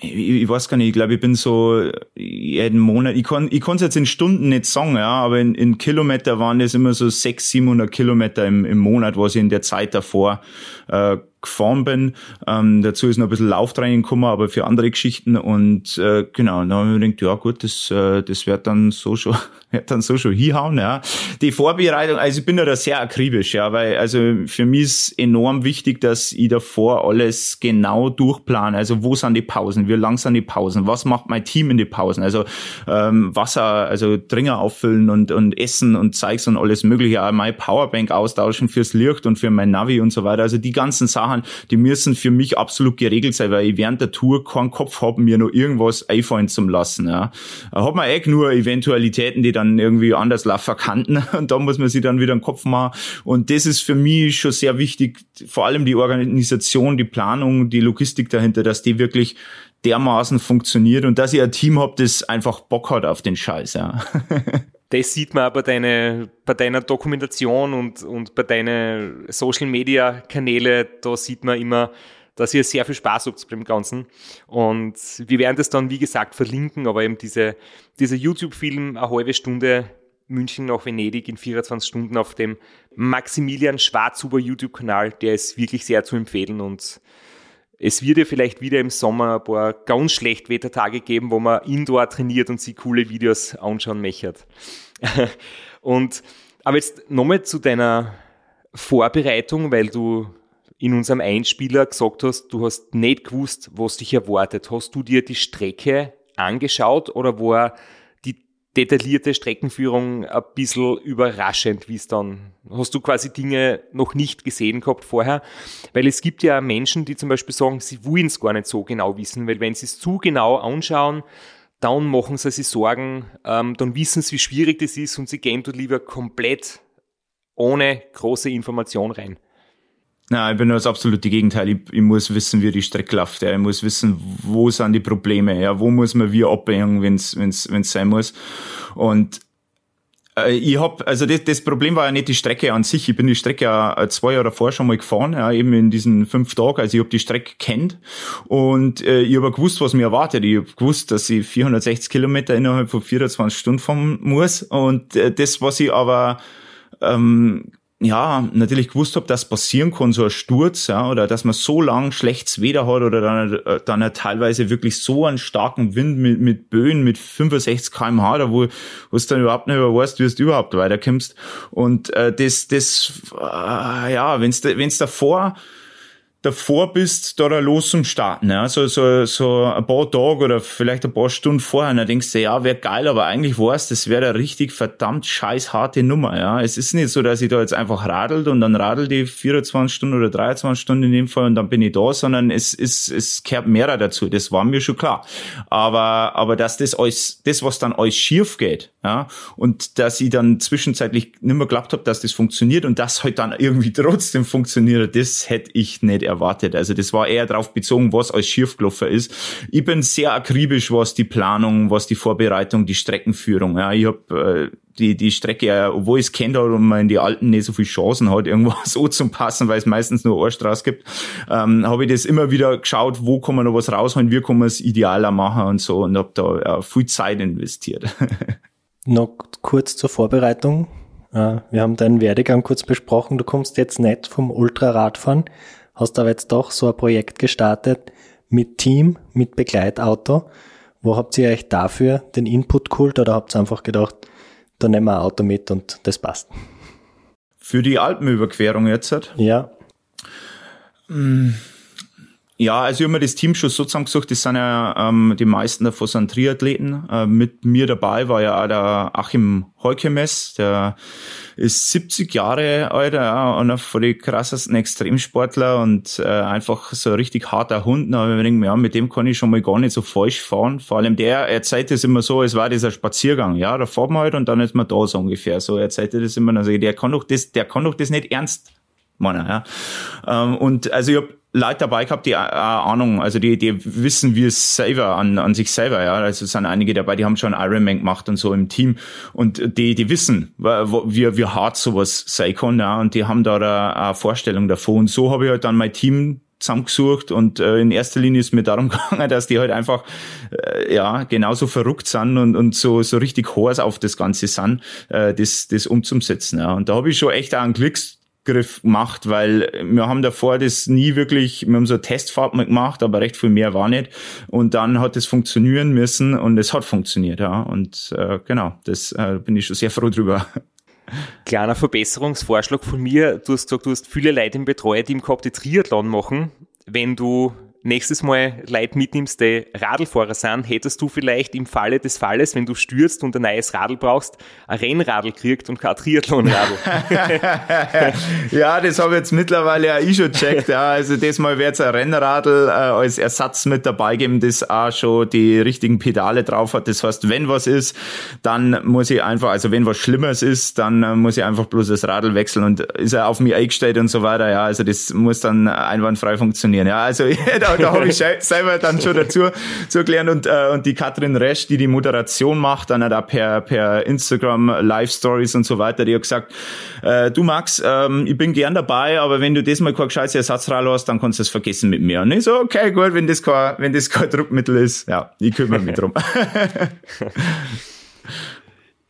ich, weiß gar nicht, ich glaube, ich bin so jeden Monat, ich kann ich kann es jetzt in Stunden nicht sagen, ja, aber in, in Kilometer waren es immer so 600, 700 Kilometer im, im Monat, was ich in der Zeit davor äh, gefahren bin. Ähm, dazu ist noch ein bisschen Lauftraining gekommen, aber für andere Geschichten. Und äh, genau, dann habe ich mir gedacht, ja gut, das, äh, das wird dann so schon, wird dann so schon hinhauen. Ja. Die Vorbereitung, also ich bin da sehr akribisch, ja, weil also für mich ist enorm wichtig, dass ich davor alles genau durchplane. Also wo sind die Pausen, wie lang sind die Pausen, was macht mein Team in die Pausen? Also ähm, Wasser, also Dringer auffüllen und, und Essen und Zeugs und alles mögliche, auch meine Powerbank austauschen fürs Licht und für mein Navi und so weiter. Also die ganzen Sachen Sachen, die müssen für mich absolut geregelt sein, weil ich während der Tour keinen Kopf habe, mir noch irgendwas einfallen zu lassen. Ja. Hat man echt nur Eventualitäten, die dann irgendwie anders laufen kannten und da muss man sich dann wieder einen Kopf machen. Und das ist für mich schon sehr wichtig, vor allem die Organisation, die Planung, die Logistik dahinter, dass die wirklich dermaßen funktioniert und dass ich ein Team habe, das einfach Bock hat auf den Scheiß. Ja. das sieht man bei, deine, bei deiner Dokumentation und, und bei deinen Social Media Kanäle, da sieht man immer, dass ihr sehr viel Spaß habt beim Ganzen. Und wir werden das dann, wie gesagt, verlinken, aber eben diese, dieser YouTube-Film, eine halbe Stunde München nach Venedig in 24 Stunden auf dem Maximilian Schwarzhuber YouTube-Kanal, der ist wirklich sehr zu empfehlen und es wird ja vielleicht wieder im Sommer ein paar ganz schlecht Wettertage geben, wo man indoor trainiert und sich coole Videos anschauen möchte. und, aber jetzt nochmal zu deiner Vorbereitung, weil du in unserem Einspieler gesagt hast, du hast nicht gewusst, was dich erwartet. Hast du dir die Strecke angeschaut oder war detaillierte Streckenführung ein bisschen überraschend, wie es dann, hast du quasi Dinge noch nicht gesehen gehabt vorher? Weil es gibt ja Menschen, die zum Beispiel sagen, sie wollen es gar nicht so genau wissen, weil wenn sie es zu genau anschauen, dann machen sie sich Sorgen, ähm, dann wissen sie, wie schwierig das ist und sie gehen dort lieber komplett ohne große Information rein. Na, ich bin das absolute Gegenteil. Ich, ich, muss wissen, wie die Strecke läuft. Ja. Ich muss wissen, wo sind die Probleme. Ja. Wo muss man wie abbiegen, wenn es sein muss. Und äh, ich hab, also das, das Problem war ja nicht die Strecke an sich. Ich bin die Strecke ja zwei Jahre davor schon mal gefahren, ja, eben in diesen fünf Tagen. Also ich habe die Strecke kennt und äh, ich habe gewusst, was mir erwartet. Ich habe gewusst, dass ich 460 Kilometer innerhalb von 24 Stunden fahren muss. Und äh, das, was ich aber ähm, ja, natürlich gewusst habe, dass passieren kann, so ein Sturz, ja, oder dass man so lang schlechtes Wetter hat oder dann, äh, dann teilweise wirklich so einen starken Wind mit, mit Böen mit 65 kmh, da wo, wo du dann überhaupt nicht mehr weißt, wie du überhaupt weiterkommst. Und äh, das, das, äh, ja, wenn's, wenn's davor davor bist, da los zum Starten. Ja? So, so, so ein paar Tage oder vielleicht ein paar Stunden vorher, dann denkst du, ja, wäre geil, aber eigentlich weißt das wäre eine richtig verdammt scheiß harte Nummer. Ja? Es ist nicht so, dass ich da jetzt einfach radelt und dann radel die 24 Stunden oder 23 Stunden in dem Fall und dann bin ich da, sondern es, es, es kehrt mehrer dazu. Das war mir schon klar. Aber, aber dass das alles, das, was dann alles schief geht, ja, und dass ich dann zwischenzeitlich nicht mehr geglaubt habe, dass das funktioniert und das halt dann irgendwie trotzdem funktioniert, das hätte ich nicht erwartet. Also das war eher darauf bezogen, was als schiefgelaufen ist. Ich bin sehr akribisch, was die Planung, was die Vorbereitung, die Streckenführung. Ja, ich habe äh, die, die Strecke, obwohl ich es kennt und man in die Alten nicht so viel Chancen hat, irgendwo so zum Passen, weil es meistens nur eine Straße gibt, ähm, habe ich das immer wieder geschaut, wo kann man noch was rausholen, wie kann man es idealer machen und so und habe da ja, viel Zeit investiert. Noch kurz zur Vorbereitung. Äh, wir haben deinen Werdegang kurz besprochen. Du kommst jetzt nicht vom Ultraradfahren, hast aber jetzt doch so ein Projekt gestartet mit Team, mit Begleitauto. Wo habt ihr euch dafür den Input geholt oder habt ihr einfach gedacht, da nehmen wir ein Auto mit und das passt? Für die Alpenüberquerung jetzt? Ja. Hm. Ja, also ich habe mir das Team schon so zusammengesucht, das sind ja ähm, die meisten davon sind Triathleten. Äh, mit mir dabei war ja auch der Achim Heukemes, der ist 70 Jahre alt, ja, einer von den krassesten Extremsportler und äh, einfach so ein richtig harter Hund. Da ich mir ja, mit dem kann ich schon mal gar nicht so falsch fahren. Vor allem der erzählt es immer so, es war dieser Spaziergang, ja, da fahren wir halt und dann ist man da so ungefähr. So erzählt er das immer, also der kann doch das, der kann doch das nicht ernst meinen, ja. Ähm, und also ich habe Leute dabei gehabt, die äh, Ahnung, also die, die wissen, wie es selber an, an sich selber, ja. Also es sind einige dabei, die haben schon Ironman gemacht und so im Team und die, die wissen, wie, wie hart sowas sein kann, ja. Und die haben da eine Vorstellung davon. Und so habe ich halt dann mein Team zusammengesucht und äh, in erster Linie ist mir darum gegangen, dass die halt einfach äh, ja genauso verrückt sind und, und so so richtig Horse auf das Ganze sind, äh, das das umzusetzen. Ja. Und da habe ich schon echt auch einen Klicks Griff gemacht, weil wir haben davor das nie wirklich, wir haben so eine Testfahrt mal gemacht, aber recht viel mehr war nicht. Und dann hat es funktionieren müssen und es hat funktioniert, ja. Und äh, genau, das äh, bin ich schon sehr froh drüber. Kleiner Verbesserungsvorschlag von mir. Du hast gesagt, du hast viele Leute im Betreuerteam gehabt, die Triathlon machen. Wenn du nächstes Mal Leute mitnimmst, die Radlfahrer sind, hättest du vielleicht im Falle des Falles, wenn du stürzt und ein neues Radl brauchst, ein Rennradl kriegt und kein Triathlonradl. ja, das habe ich jetzt mittlerweile ja ich schon checkt. Ja. Also das Mal wird es ein Rennradl äh, als Ersatz mit dabei geben, das auch schon die richtigen Pedale drauf hat. Das heißt, wenn was ist, dann muss ich einfach, also wenn was Schlimmes ist, dann äh, muss ich einfach bloß das Radl wechseln und ist er auf mich eingestellt und so weiter. Ja, also das muss dann einwandfrei funktionieren. Ja, also da da, habe ich selber dann schon dazu zu gelernt und, äh, und die Katrin Resch, die die Moderation macht, dann da per, per Instagram Live Stories und so weiter, die hat gesagt, äh, du Max, ähm, ich bin gern dabei, aber wenn du das mal kein gescheites Ersatzrad hast, dann kannst du es vergessen mit mir. Und ich so, okay, gut, wenn das kein, wenn das kein Druckmittel ist, ja, ich kümmere mich drum.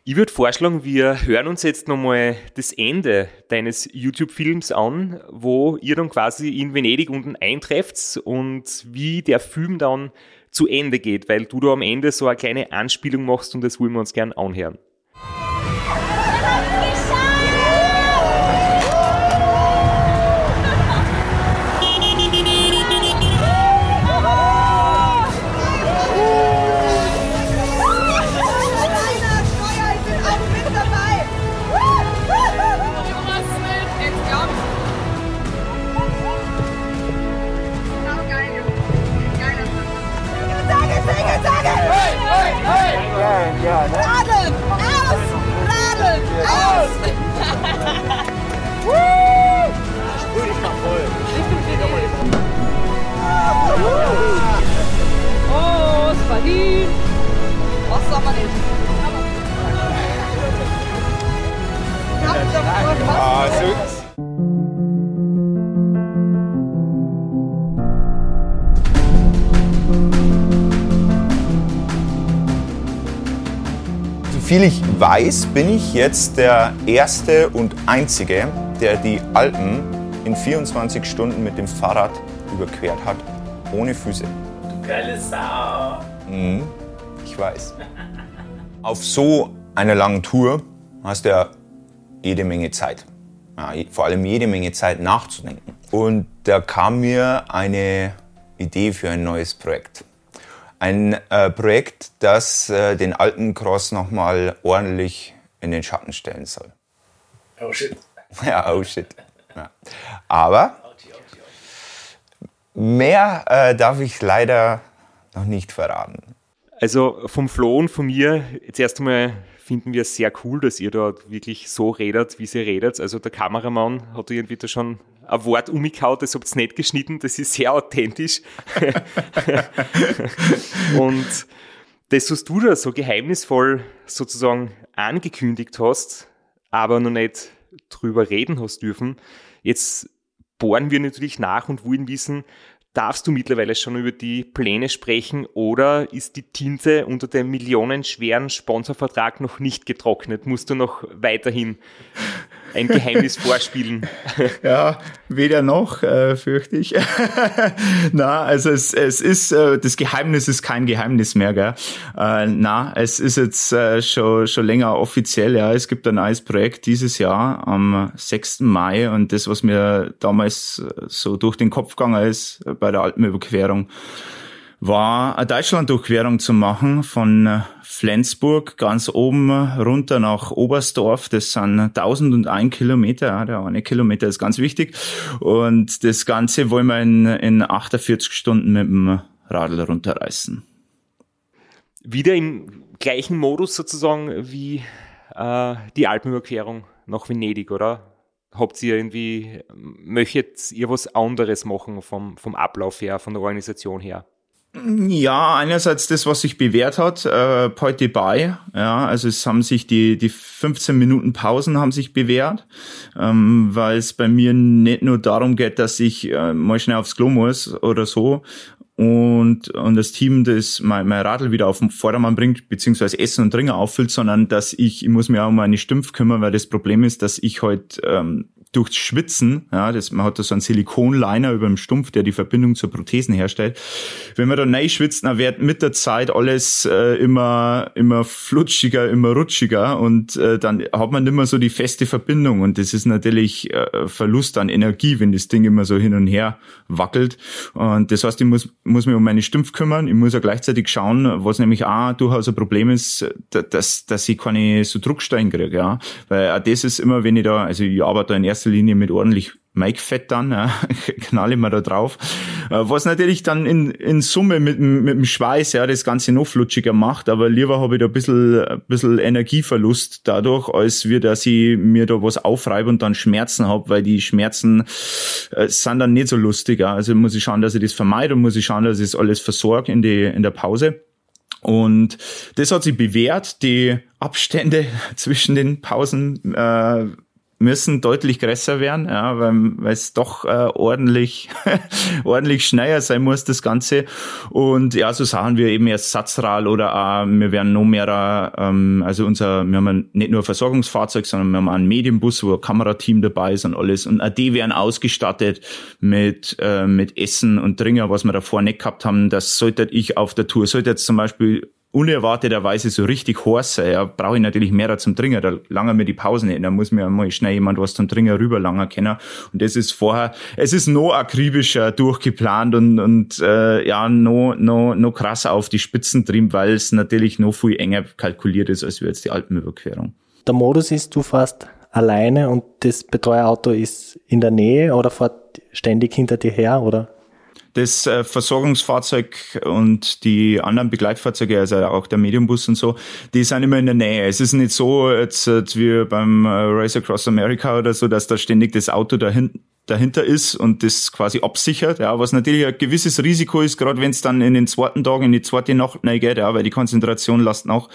Ich würde vorschlagen, wir hören uns jetzt nochmal das Ende deines YouTube-Films an, wo ihr dann quasi in Venedig unten eintrefft und wie der Film dann zu Ende geht, weil du da am Ende so eine kleine Anspielung machst und das wollen wir uns gern anhören. Nicht? Ah, so, Soviel ich weiß, bin ich jetzt der erste und einzige, der die Alpen in 24 Stunden mit dem Fahrrad überquert hat, ohne Füße. Du geile Sau. Mhm, ich weiß. Auf so einer langen Tour hast du ja jede Menge Zeit. Ja, vor allem jede Menge Zeit nachzudenken. Und da kam mir eine Idee für ein neues Projekt. Ein äh, Projekt, das äh, den Alpencross nochmal ordentlich in den Schatten stellen soll. Oh shit. Ja, oh shit. Ja. Aber mehr äh, darf ich leider noch nicht verraten. Also vom Flo und von mir, jetzt erst einmal finden wir es sehr cool, dass ihr dort wirklich so redet, wie sie redet. Also der Kameramann hat irgendwie da schon ein Wort umgekaut, das habt ihr nicht geschnitten, das ist sehr authentisch. und das, was du da so geheimnisvoll sozusagen angekündigt hast, aber noch nicht drüber reden hast dürfen, jetzt bohren wir natürlich nach und wollen wissen, Darfst du mittlerweile schon über die Pläne sprechen oder ist die Tinte unter dem millionenschweren Sponsorvertrag noch nicht getrocknet? Musst du noch weiterhin ein Geheimnis vorspielen? Ja, weder noch, äh, fürchte ich. na, also es, es ist, äh, das Geheimnis ist kein Geheimnis mehr, gell? Äh, na, es ist jetzt äh, schon, schon länger offiziell, ja. Es gibt ein neues Projekt dieses Jahr am 6. Mai und das, was mir damals äh, so durch den Kopf gegangen ist, bei der Alpenüberquerung, war eine Deutschlanddurchquerung zu machen von äh, Flensburg ganz oben runter nach Oberstdorf. Das sind 1001 Kilometer. Der eine Kilometer ist ganz wichtig. Und das Ganze wollen wir in, in 48 Stunden mit dem Radl runterreißen. Wieder im gleichen Modus sozusagen wie äh, die Alpenüberquerung nach Venedig, oder? habt ihr irgendwie, möchtet ihr was anderes machen vom, vom Ablauf her, von der Organisation her? Ja, einerseits das, was sich bewährt hat, äh, heute bei. Ja, also es haben sich die, die 15 Minuten Pausen haben sich bewährt, ähm, weil es bei mir nicht nur darum geht, dass ich äh, mal schnell aufs Klo muss oder so und, und das Team das mein, mein Radl wieder auf den Vordermann bringt, beziehungsweise Essen und Trinken auffüllt, sondern dass ich, ich muss mir auch um meine Stumpf kümmern, weil das Problem ist, dass ich halt, ähm, durchs Schwitzen, ja, das, man hat da so einen Silikonliner über dem Stumpf, der die Verbindung zur Prothesen herstellt. Wenn man da neu schwitzt, dann wird mit der Zeit alles äh, immer, immer flutschiger, immer rutschiger und äh, dann hat man nicht mehr so die feste Verbindung und das ist natürlich äh, Verlust an Energie, wenn das Ding immer so hin und her wackelt. Und das heißt, ich muss, muss mich um meine Stumpf kümmern, ich muss ja gleichzeitig schauen, was nämlich auch durchaus ein Problem ist, dass, dass ich keine so Druckstein kriege, ja, weil auch das ist immer, wenn ich da, also ich arbeite da in erster erster Linie mit ordentlich Mike-Fett dann, ja, knalle mal da drauf. Äh, was natürlich dann in, in Summe mit, mit dem Schweiß ja das Ganze noch flutschiger macht, aber lieber habe ich da ein bisschen, ein bisschen Energieverlust dadurch, als wir, dass ich mir da was aufreibe und dann Schmerzen habe, weil die Schmerzen äh, sind dann nicht so lustig. Ja. Also muss ich schauen, dass ich das vermeide und muss ich schauen, dass ich das alles versorge in, die, in der Pause. Und das hat sich bewährt. Die Abstände zwischen den Pausen äh, müssen deutlich größer werden, ja, weil, es doch äh, ordentlich, ordentlich schneller sein muss, das Ganze. Und ja, so sagen wir eben erst Satzral oder auch, wir werden noch mehr, ähm, also unser, wir haben nicht nur ein Versorgungsfahrzeug, sondern wir haben einen Medienbus, wo ein Kamerateam dabei ist und alles. Und die werden ausgestattet mit, äh, mit Essen und Dringer, was wir davor nicht gehabt haben. Das sollte ich auf der Tour, sollte jetzt zum Beispiel unerwarteterweise so richtig hoarse, ja, brauche ich natürlich mehr zum Trinken. Da lange mir die Pausen nicht. Da muss mir mal schnell jemand was zum Trinken rüber lange kennen. Und das ist vorher, es ist noch akribischer durchgeplant und, und äh, ja, noch, noch, noch krasser auf die Spitzen drin, weil es natürlich noch viel enger kalkuliert ist, als wir jetzt die Alpenüberquerung. Der Modus ist, du fährst alleine und das Betreuerauto ist in der Nähe oder fährt ständig hinter dir her, oder? Das äh, Versorgungsfahrzeug und die anderen Begleitfahrzeuge, also auch der Mediumbus und so, die sind immer in der Nähe. Es ist nicht so, jetzt wie beim äh, Race Across America oder so, dass da ständig das Auto dahin, dahinter ist und das quasi absichert, ja, was natürlich ein gewisses Risiko ist, gerade wenn es dann in den zweiten Tagen, in die zweite Nacht geht, ja, weil die Konzentration lasst nach.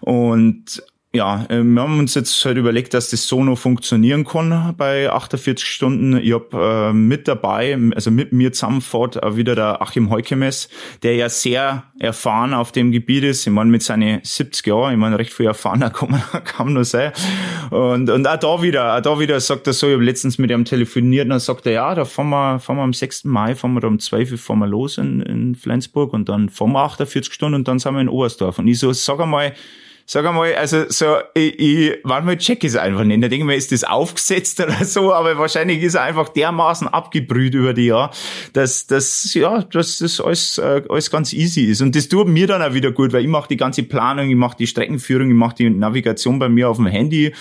Und ja, äh, wir haben uns jetzt halt überlegt, dass das so noch funktionieren kann bei 48 Stunden. Ich hab äh, mit dabei, also mit mir zusammenfahrt, auch wieder der Achim Heukemes, der ja sehr erfahren auf dem Gebiet ist. Ich meine, mit seinen 70 Jahren, ich meine, recht viel erfahrener kann man kaum nur sein. Und, und auch da wieder, auch da wieder sagt er so, ich habe letztens mit ihm telefoniert und dann sagt er, ja, da fahren wir, fahren wir am 6. Mai, fahren wir da um 12 Uhr fahren wir los in, in Flensburg und dann fahren wir 48 Stunden und dann sind wir in Oberstdorf. Und ich so, sag einmal, sag einmal, also so, ich, ich manchmal check ich es einfach nicht. Da denke ich mir, ist das aufgesetzt oder so, aber wahrscheinlich ist er einfach dermaßen abgebrüht über die Jahre, dass das, ja, dass das alles, äh, alles ganz easy ist. Und das tut mir dann auch wieder gut, weil ich mache die ganze Planung, ich mache die Streckenführung, ich mache die Navigation bei mir auf dem Handy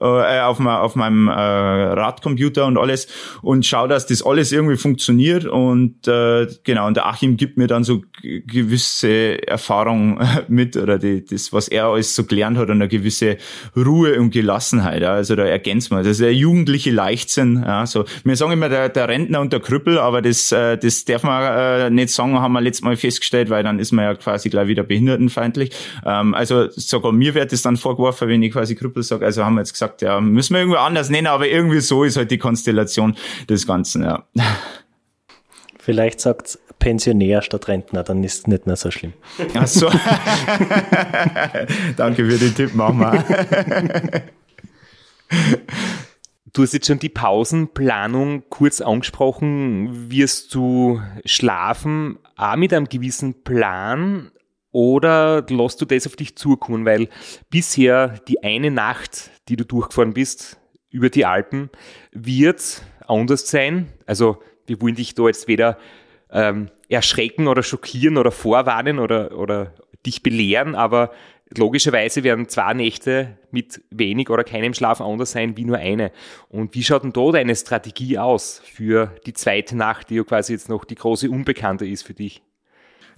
äh, auf, auf meinem äh, Radcomputer und alles und schau, dass das alles irgendwie funktioniert und äh, genau und der Achim gibt mir dann so gewisse Erfahrung mit oder die, das, was er alles so gelernt hat und eine gewisse Ruhe und Gelassenheit. Ja. Also da ergänzt man. Das ist der jugendliche Leichtsinn. Ja. So, wir sagen immer der, der Rentner und der Krüppel, aber das, äh, das darf man äh, nicht sagen, haben wir letztes Mal festgestellt, weil dann ist man ja quasi gleich wieder behindertenfeindlich. Ähm, also sogar mir wird das dann vorgeworfen, wenn ich quasi Krüppel sage. Also haben wir jetzt gesagt, gesagt, ja, müssen wir irgendwie anders nennen, aber irgendwie so ist halt die Konstellation des Ganzen, ja. Vielleicht sagt Pensionär statt Rentner, dann ist es nicht mehr so schlimm. Ach so. Danke für den Tipp, machen wir. Du hast jetzt schon die Pausenplanung kurz angesprochen. Wirst du schlafen auch mit einem gewissen Plan oder lässt du das auf dich zukommen? Weil bisher die eine Nacht, die du durchgefahren bist über die Alpen, wird anders sein. Also wir wollen dich da jetzt weder ähm, erschrecken oder schockieren oder vorwarnen oder, oder dich belehren, aber logischerweise werden zwei Nächte mit wenig oder keinem Schlaf anders sein wie nur eine. Und wie schaut denn da deine Strategie aus für die zweite Nacht, die ja quasi jetzt noch die große Unbekannte ist für dich?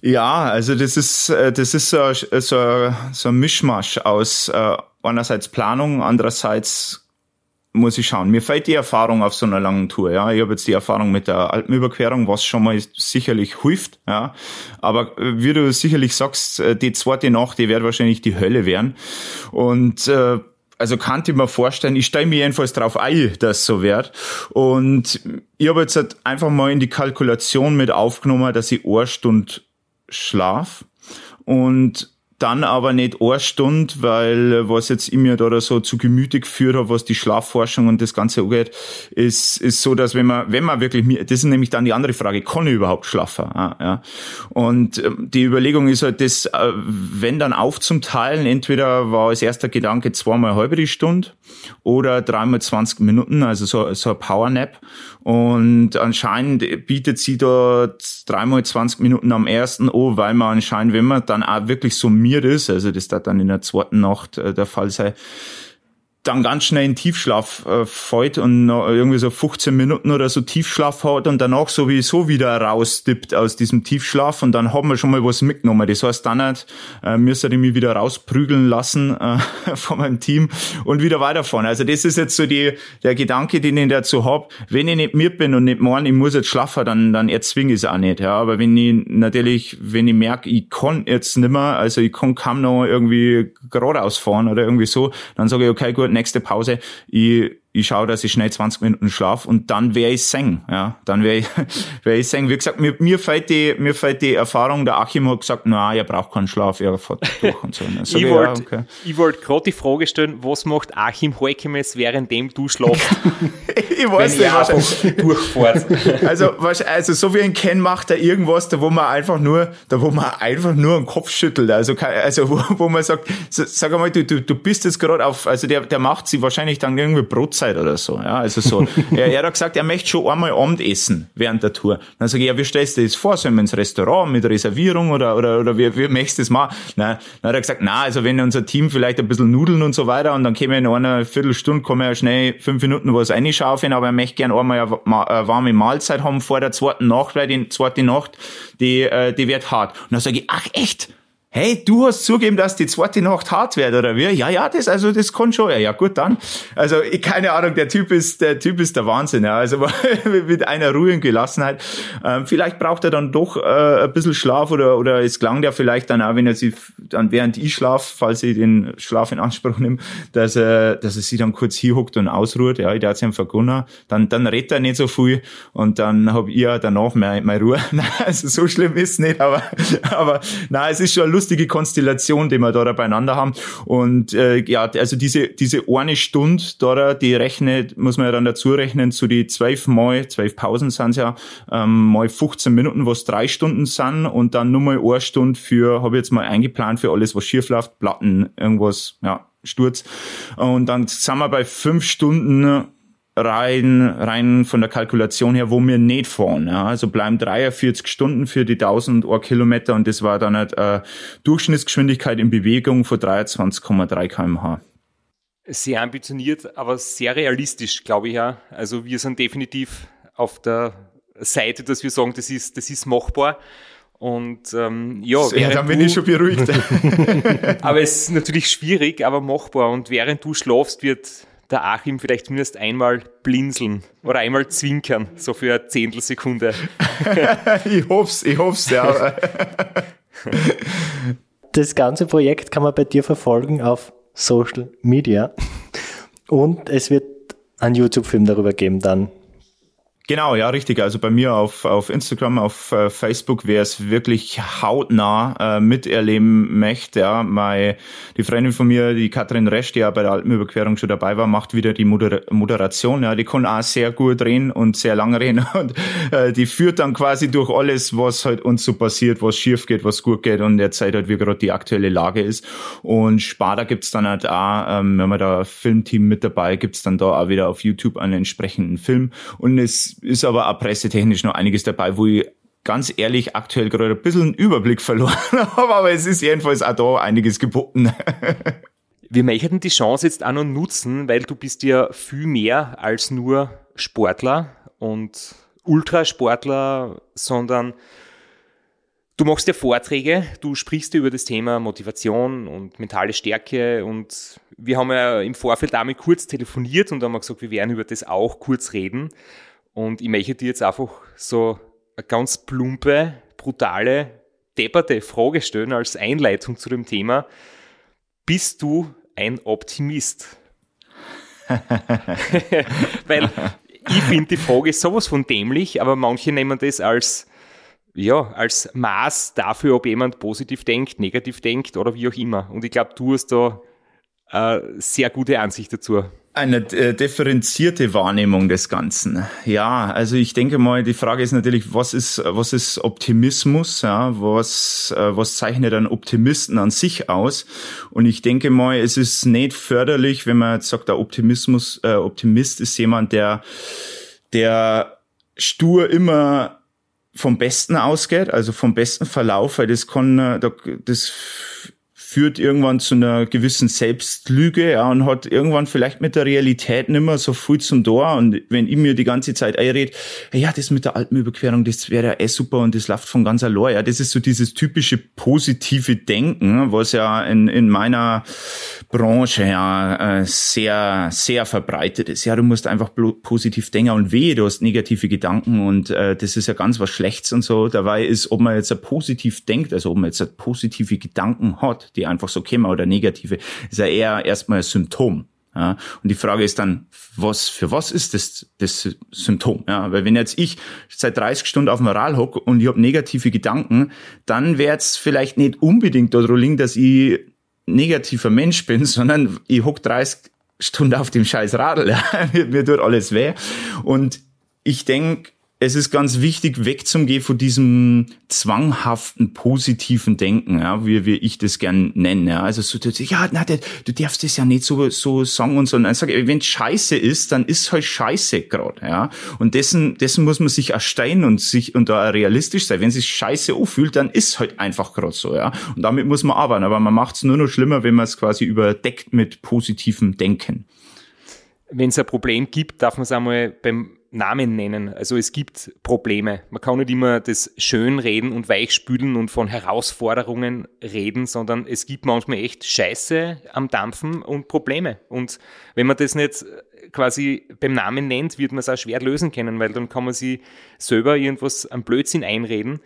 Ja, also das ist äh, das ist so, so, so ein Mischmasch aus äh, einerseits Planung, andererseits muss ich schauen. Mir fällt die Erfahrung auf so einer langen Tour. Ja, ich habe jetzt die Erfahrung mit der Alpenüberquerung, was schon mal sicherlich hilft. Ja, aber äh, wie du sicherlich sagst, die zweite Nacht, die wird wahrscheinlich die Hölle werden. Und äh, also kann ich mir vorstellen, ich stelle mir jedenfalls darauf ein, dass so wird. Und ich habe jetzt halt einfach mal in die Kalkulation mit aufgenommen, dass ich eine Stunde Schlaf und dann aber nicht eine Stunde, weil äh, was jetzt ich mir da so zu Gemüte geführt habe, was die Schlafforschung und das Ganze angeht, ist, ist so, dass wenn man, wenn man wirklich, das ist nämlich dann die andere Frage, kann ich überhaupt schlafen? Ja, ja. Und ähm, die Überlegung ist halt, das, äh, wenn dann aufzuteilen, entweder war als erster Gedanke zweimal halbe die Stunde oder dreimal 20 Minuten, also so, so ein Powernap. Und anscheinend bietet sie dort dreimal 20 Minuten am ersten an, weil man anscheinend, wenn man dann auch wirklich summiert ist, also das da dann in der zweiten Nacht äh, der Fall sei, dann ganz schnell in Tiefschlaf äh, fällt und irgendwie so 15 Minuten oder so Tiefschlaf hat und danach sowieso wieder rausdippt aus diesem Tiefschlaf und dann haben wir schon mal was mitgenommen. Das heißt, dann nicht, äh, müsste ich mich wieder rausprügeln lassen äh, von meinem Team und wieder weiterfahren. Also das ist jetzt so die, der Gedanke, den ich dazu hab. Wenn ich nicht mir bin und nicht morgen, ich muss jetzt schlafen, dann, dann erzwinge ich es auch nicht. Ja. Aber wenn ich natürlich, wenn ich merke, ich kann jetzt nimmer, also ich kann kaum noch irgendwie geradeaus fahren oder irgendwie so, dann sage ich, okay, gut, nächste Pause, ich ich schaue, dass ich schnell 20 Minuten schlaf und dann wäre ich sing, ja, dann wäre ich, wäre ich sing. Wie gesagt, mir, mir fällt die, mir fällt die Erfahrung, der Achim hat gesagt, na, ihr braucht keinen Schlaf, ihr fährt durch und so. so ich wollte ja, okay. wollt gerade die Frage stellen, was macht Achim Heukemes, währenddem du schlafst? ich weiß nicht, durchfährt. also, also, so wie ein Ken macht er irgendwas, da wo man einfach nur, da wo man einfach nur den Kopf schüttelt, also, also, wo, wo man sagt, sag einmal, du, du, du bist jetzt gerade auf, also der, der macht sie wahrscheinlich dann irgendwie Brot Uhrzeit oder so. Ja, also so. er, er hat gesagt, er möchte schon einmal Abend essen während der Tour. Dann sage ich, ja, wie stellst du das vor? Sollen wir ins Restaurant mit Reservierung oder, oder, oder wie, wie möchtest du das machen? Nein. Dann hat er gesagt, na, also wenn unser Team vielleicht ein bisschen Nudeln und so weiter und dann käme in einer Viertelstunde, kann man ja schnell fünf Minuten was reinschaufeln, aber er möchte gerne einmal eine, eine warme Mahlzeit haben vor der zweiten Nacht, weil die zweite Nacht, die, äh, die wird hart. Und dann sage ich, ach echt? Hey, du hast zugeben, dass die zweite Nacht hart wird, oder wie? Ja, ja, das, also, das kann schon. Ja, ja, gut, dann. Also, keine Ahnung, der Typ ist, der Typ ist der Wahnsinn, ja. Also, mit einer ruhigen Gelassenheit. Ähm, vielleicht braucht er dann doch, äh, ein bisschen Schlaf oder, oder es klang der vielleicht dann auch, wenn er sich, dann während ich schlaf, falls ich den Schlaf in Anspruch nehme, dass er, dass er sich dann kurz hier hockt und ausruht, ja, ich hat's ihm vergunnen. Dann, dann redet er nicht so viel und dann hab ich danach meine, meine Ruhe. also, so schlimm ist nicht, aber, aber, na, es ist schon lustig lustige Konstellation, die wir da beieinander haben. Und äh, ja, also diese, diese eine Stunde da, die rechnet, muss man ja dann dazu rechnen, zu die zwölf Mal, zwölf Pausen sind ja, ähm, mal 15 Minuten, was drei Stunden sind und dann nur mal eine Stunde für, habe ich jetzt mal eingeplant für alles, was schief läuft, Platten, irgendwas, ja, Sturz. Und dann sind wir bei fünf Stunden rein, rein von der Kalkulation her, wo wir nicht fahren. Ja. Also bleiben 43 Stunden für die 1000 Kilometer und das war dann halt eine Durchschnittsgeschwindigkeit in Bewegung von 23,3 kmh. Sehr ambitioniert, aber sehr realistisch, glaube ich ja. Also wir sind definitiv auf der Seite, dass wir sagen, das ist, das ist machbar. Und ähm, ja, ja dann bin du, ich schon beruhigt. aber es ist natürlich schwierig, aber machbar. Und während du schlafst, wird der Achim vielleicht zumindest einmal blinzeln oder einmal zwinkern, so für eine Zehntelsekunde. ich hoff's, ich hoff's, ja. das ganze Projekt kann man bei dir verfolgen auf Social Media und es wird einen YouTube-Film darüber geben dann Genau, ja, richtig. Also bei mir auf, auf Instagram, auf äh, Facebook, wer es wirklich hautnah äh, miterleben möchte, ja, meine, die Freundin von mir, die Katrin Resch, die ja bei der Alpenüberquerung schon dabei war, macht wieder die Moder Moderation. Ja, die kann auch sehr gut reden und sehr lange reden und äh, die führt dann quasi durch alles, was halt uns so passiert, was schief geht, was gut geht und derzeit halt wie gerade die aktuelle Lage ist. Und Spada gibt's dann halt auch, ähm, wenn man da Filmteam mit dabei, gibt's dann da auch wieder auf YouTube einen entsprechenden Film und es ist aber auch pressetechnisch noch einiges dabei, wo ich ganz ehrlich aktuell gerade ein bisschen einen Überblick verloren habe, aber es ist jedenfalls auch da einiges geboten. Wir möchten die Chance jetzt auch noch nutzen, weil du bist ja viel mehr als nur Sportler und Ultrasportler, sondern du machst ja Vorträge, du sprichst über das Thema Motivation und mentale Stärke und wir haben ja im Vorfeld damit kurz telefoniert und haben gesagt, wir werden über das auch kurz reden. Und ich möchte dir jetzt einfach so eine ganz plumpe, brutale, depperte Frage stellen als Einleitung zu dem Thema. Bist du ein Optimist? Weil ich finde die Frage sowas von dämlich, aber manche nehmen das als, ja, als Maß dafür, ob jemand positiv denkt, negativ denkt oder wie auch immer. Und ich glaube, du hast da eine sehr gute Ansicht dazu. Eine äh, differenzierte Wahrnehmung des Ganzen. Ja, also ich denke mal, die Frage ist natürlich, was ist, was ist Optimismus? Ja, was, äh, was zeichnet einen Optimisten an sich aus? Und ich denke mal, es ist nicht förderlich, wenn man jetzt sagt, der Optimismus, äh, Optimist ist jemand, der, der stur immer vom Besten ausgeht, also vom besten Verlauf, weil das kann, äh, das führt irgendwann zu einer gewissen Selbstlüge ja, und hat irgendwann vielleicht mit der Realität nicht mehr so viel zum Tor. Und wenn ich mir die ganze Zeit einrede, ja, das mit der Alpenüberquerung, das wäre ja eh super und das läuft von ganz allein. Ja, das ist so dieses typische positive Denken, was ja in, in meiner Branche ja äh, sehr, sehr verbreitet ist. Ja, du musst einfach positiv denken und weh, du hast negative Gedanken und äh, das ist ja ganz was Schlechtes und so. Dabei ist, ob man jetzt positiv denkt, also ob man jetzt positive Gedanken hat, die einfach so kämen oder negative, ist ja eher erstmal ein Symptom. Ja, und die Frage ist dann, was, für was ist das, das Symptom? Ja, weil wenn jetzt ich seit 30 Stunden auf dem Rad hocke und ich habe negative Gedanken, dann wäre es vielleicht nicht unbedingt darum liegen, dass ich negativer Mensch bin, sondern ich hock 30 Stunden auf dem scheiß Radl. Mir, mir tut alles weh. Und ich denk es ist ganz wichtig, wegzugehen von diesem zwanghaften, positiven Denken, ja, wie, wie ich das gern nenne. Ja. Also so, ja, na, du darfst das ja nicht so, so sagen und so. Und ich sage, wenn scheiße ist, dann ist halt scheiße gerade. Ja. Und dessen, dessen muss man sich erstellen und sich und da realistisch sein. Wenn sich scheiße anfühlt, dann ist halt einfach gerade so. Ja. Und damit muss man arbeiten. Aber man macht es nur noch schlimmer, wenn man es quasi überdeckt mit positivem Denken. Wenn es ein Problem gibt, darf man es einmal beim Namen nennen. Also es gibt Probleme. Man kann nicht immer das schön reden und weichspülen und von Herausforderungen reden, sondern es gibt manchmal echt Scheiße am Dampfen und Probleme. Und wenn man das nicht quasi beim Namen nennt, wird man es auch schwer lösen können, weil dann kann man sich selber irgendwas am Blödsinn einreden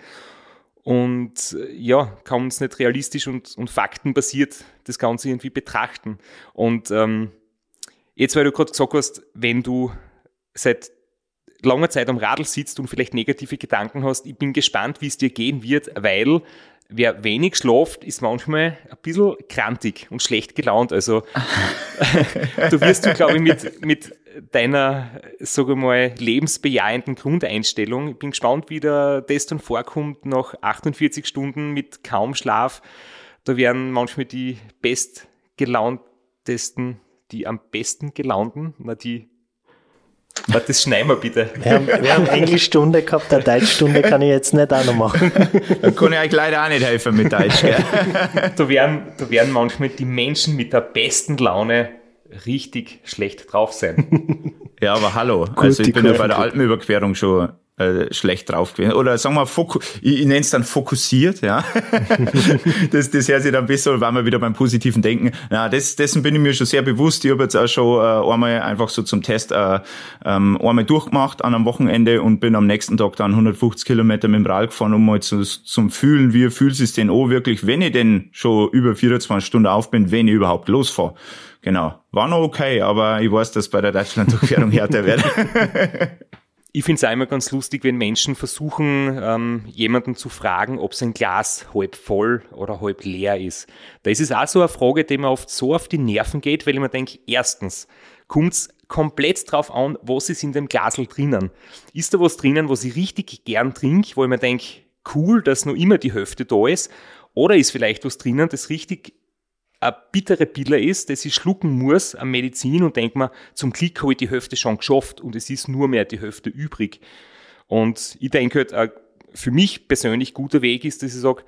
und ja, kann man es nicht realistisch und, und faktenbasiert das Ganze irgendwie betrachten. Und ähm, jetzt, weil du gerade gesagt hast, wenn du seit langer Zeit am Radl sitzt und vielleicht negative Gedanken hast, ich bin gespannt, wie es dir gehen wird, weil wer wenig schlaft, ist manchmal ein bisschen krantig und schlecht gelaunt. Also du wirst du, glaube ich, mit, mit deiner, sage ich mal, lebensbejahenden Grundeinstellung, ich bin gespannt, wie der das dann vorkommt nach 48 Stunden mit kaum Schlaf. Da werden manchmal die bestgelauntesten, die am besten gelaunten, na die das schneiden wir bitte. Wir haben, wir haben Englischstunde gehabt, eine Deutschstunde kann ich jetzt nicht auch noch machen. Da kann ich euch leider auch nicht helfen mit Deutsch. Gell? Da, werden, da werden manchmal die Menschen mit der besten Laune richtig schlecht drauf sein. Ja, aber hallo. also ich bin ja bei der Alpenüberquerung schon äh, schlecht drauf gewesen. Oder sagen wir, foku ich, ich nenne es dann fokussiert, ja. das, das hört sich dann besser, weil wir wieder beim positiven Denken. Na, das, dessen bin ich mir schon sehr bewusst. Ich habe jetzt auch schon äh, einmal einfach so zum Test äh, ähm, einmal durchgemacht an einem Wochenende und bin am nächsten Tag dann 150 Kilometer mit dem Rad gefahren, um mal zu, zum Fühlen, wie fühlt es denn auch wirklich, wenn ich denn schon über 24 Stunden auf bin, wenn ich überhaupt losfahre. Genau. War noch okay, aber ich weiß, dass bei der Deutschland-Durchquerung härter wird. Ich finde es immer ganz lustig, wenn Menschen versuchen, ähm, jemanden zu fragen, ob sein Glas halb voll oder halb leer ist. Da ist es auch so eine Frage, die mir oft so auf die Nerven geht, weil ich mir denke, erstens, kommt es komplett drauf an, was ist in dem Glasel drinnen. Ist da was drinnen, was ich richtig gern trinke, wo ich mir denke, cool, dass nur immer die Hälfte da ist? Oder ist vielleicht was drinnen, das richtig eine bittere Pille ist, das ich schlucken muss an Medizin und denke mir, zum Glück habe ich die Hälfte schon geschafft und es ist nur mehr die Hälfte übrig. Und ich denke halt, ein für mich persönlich guter Weg ist, dass ich sage,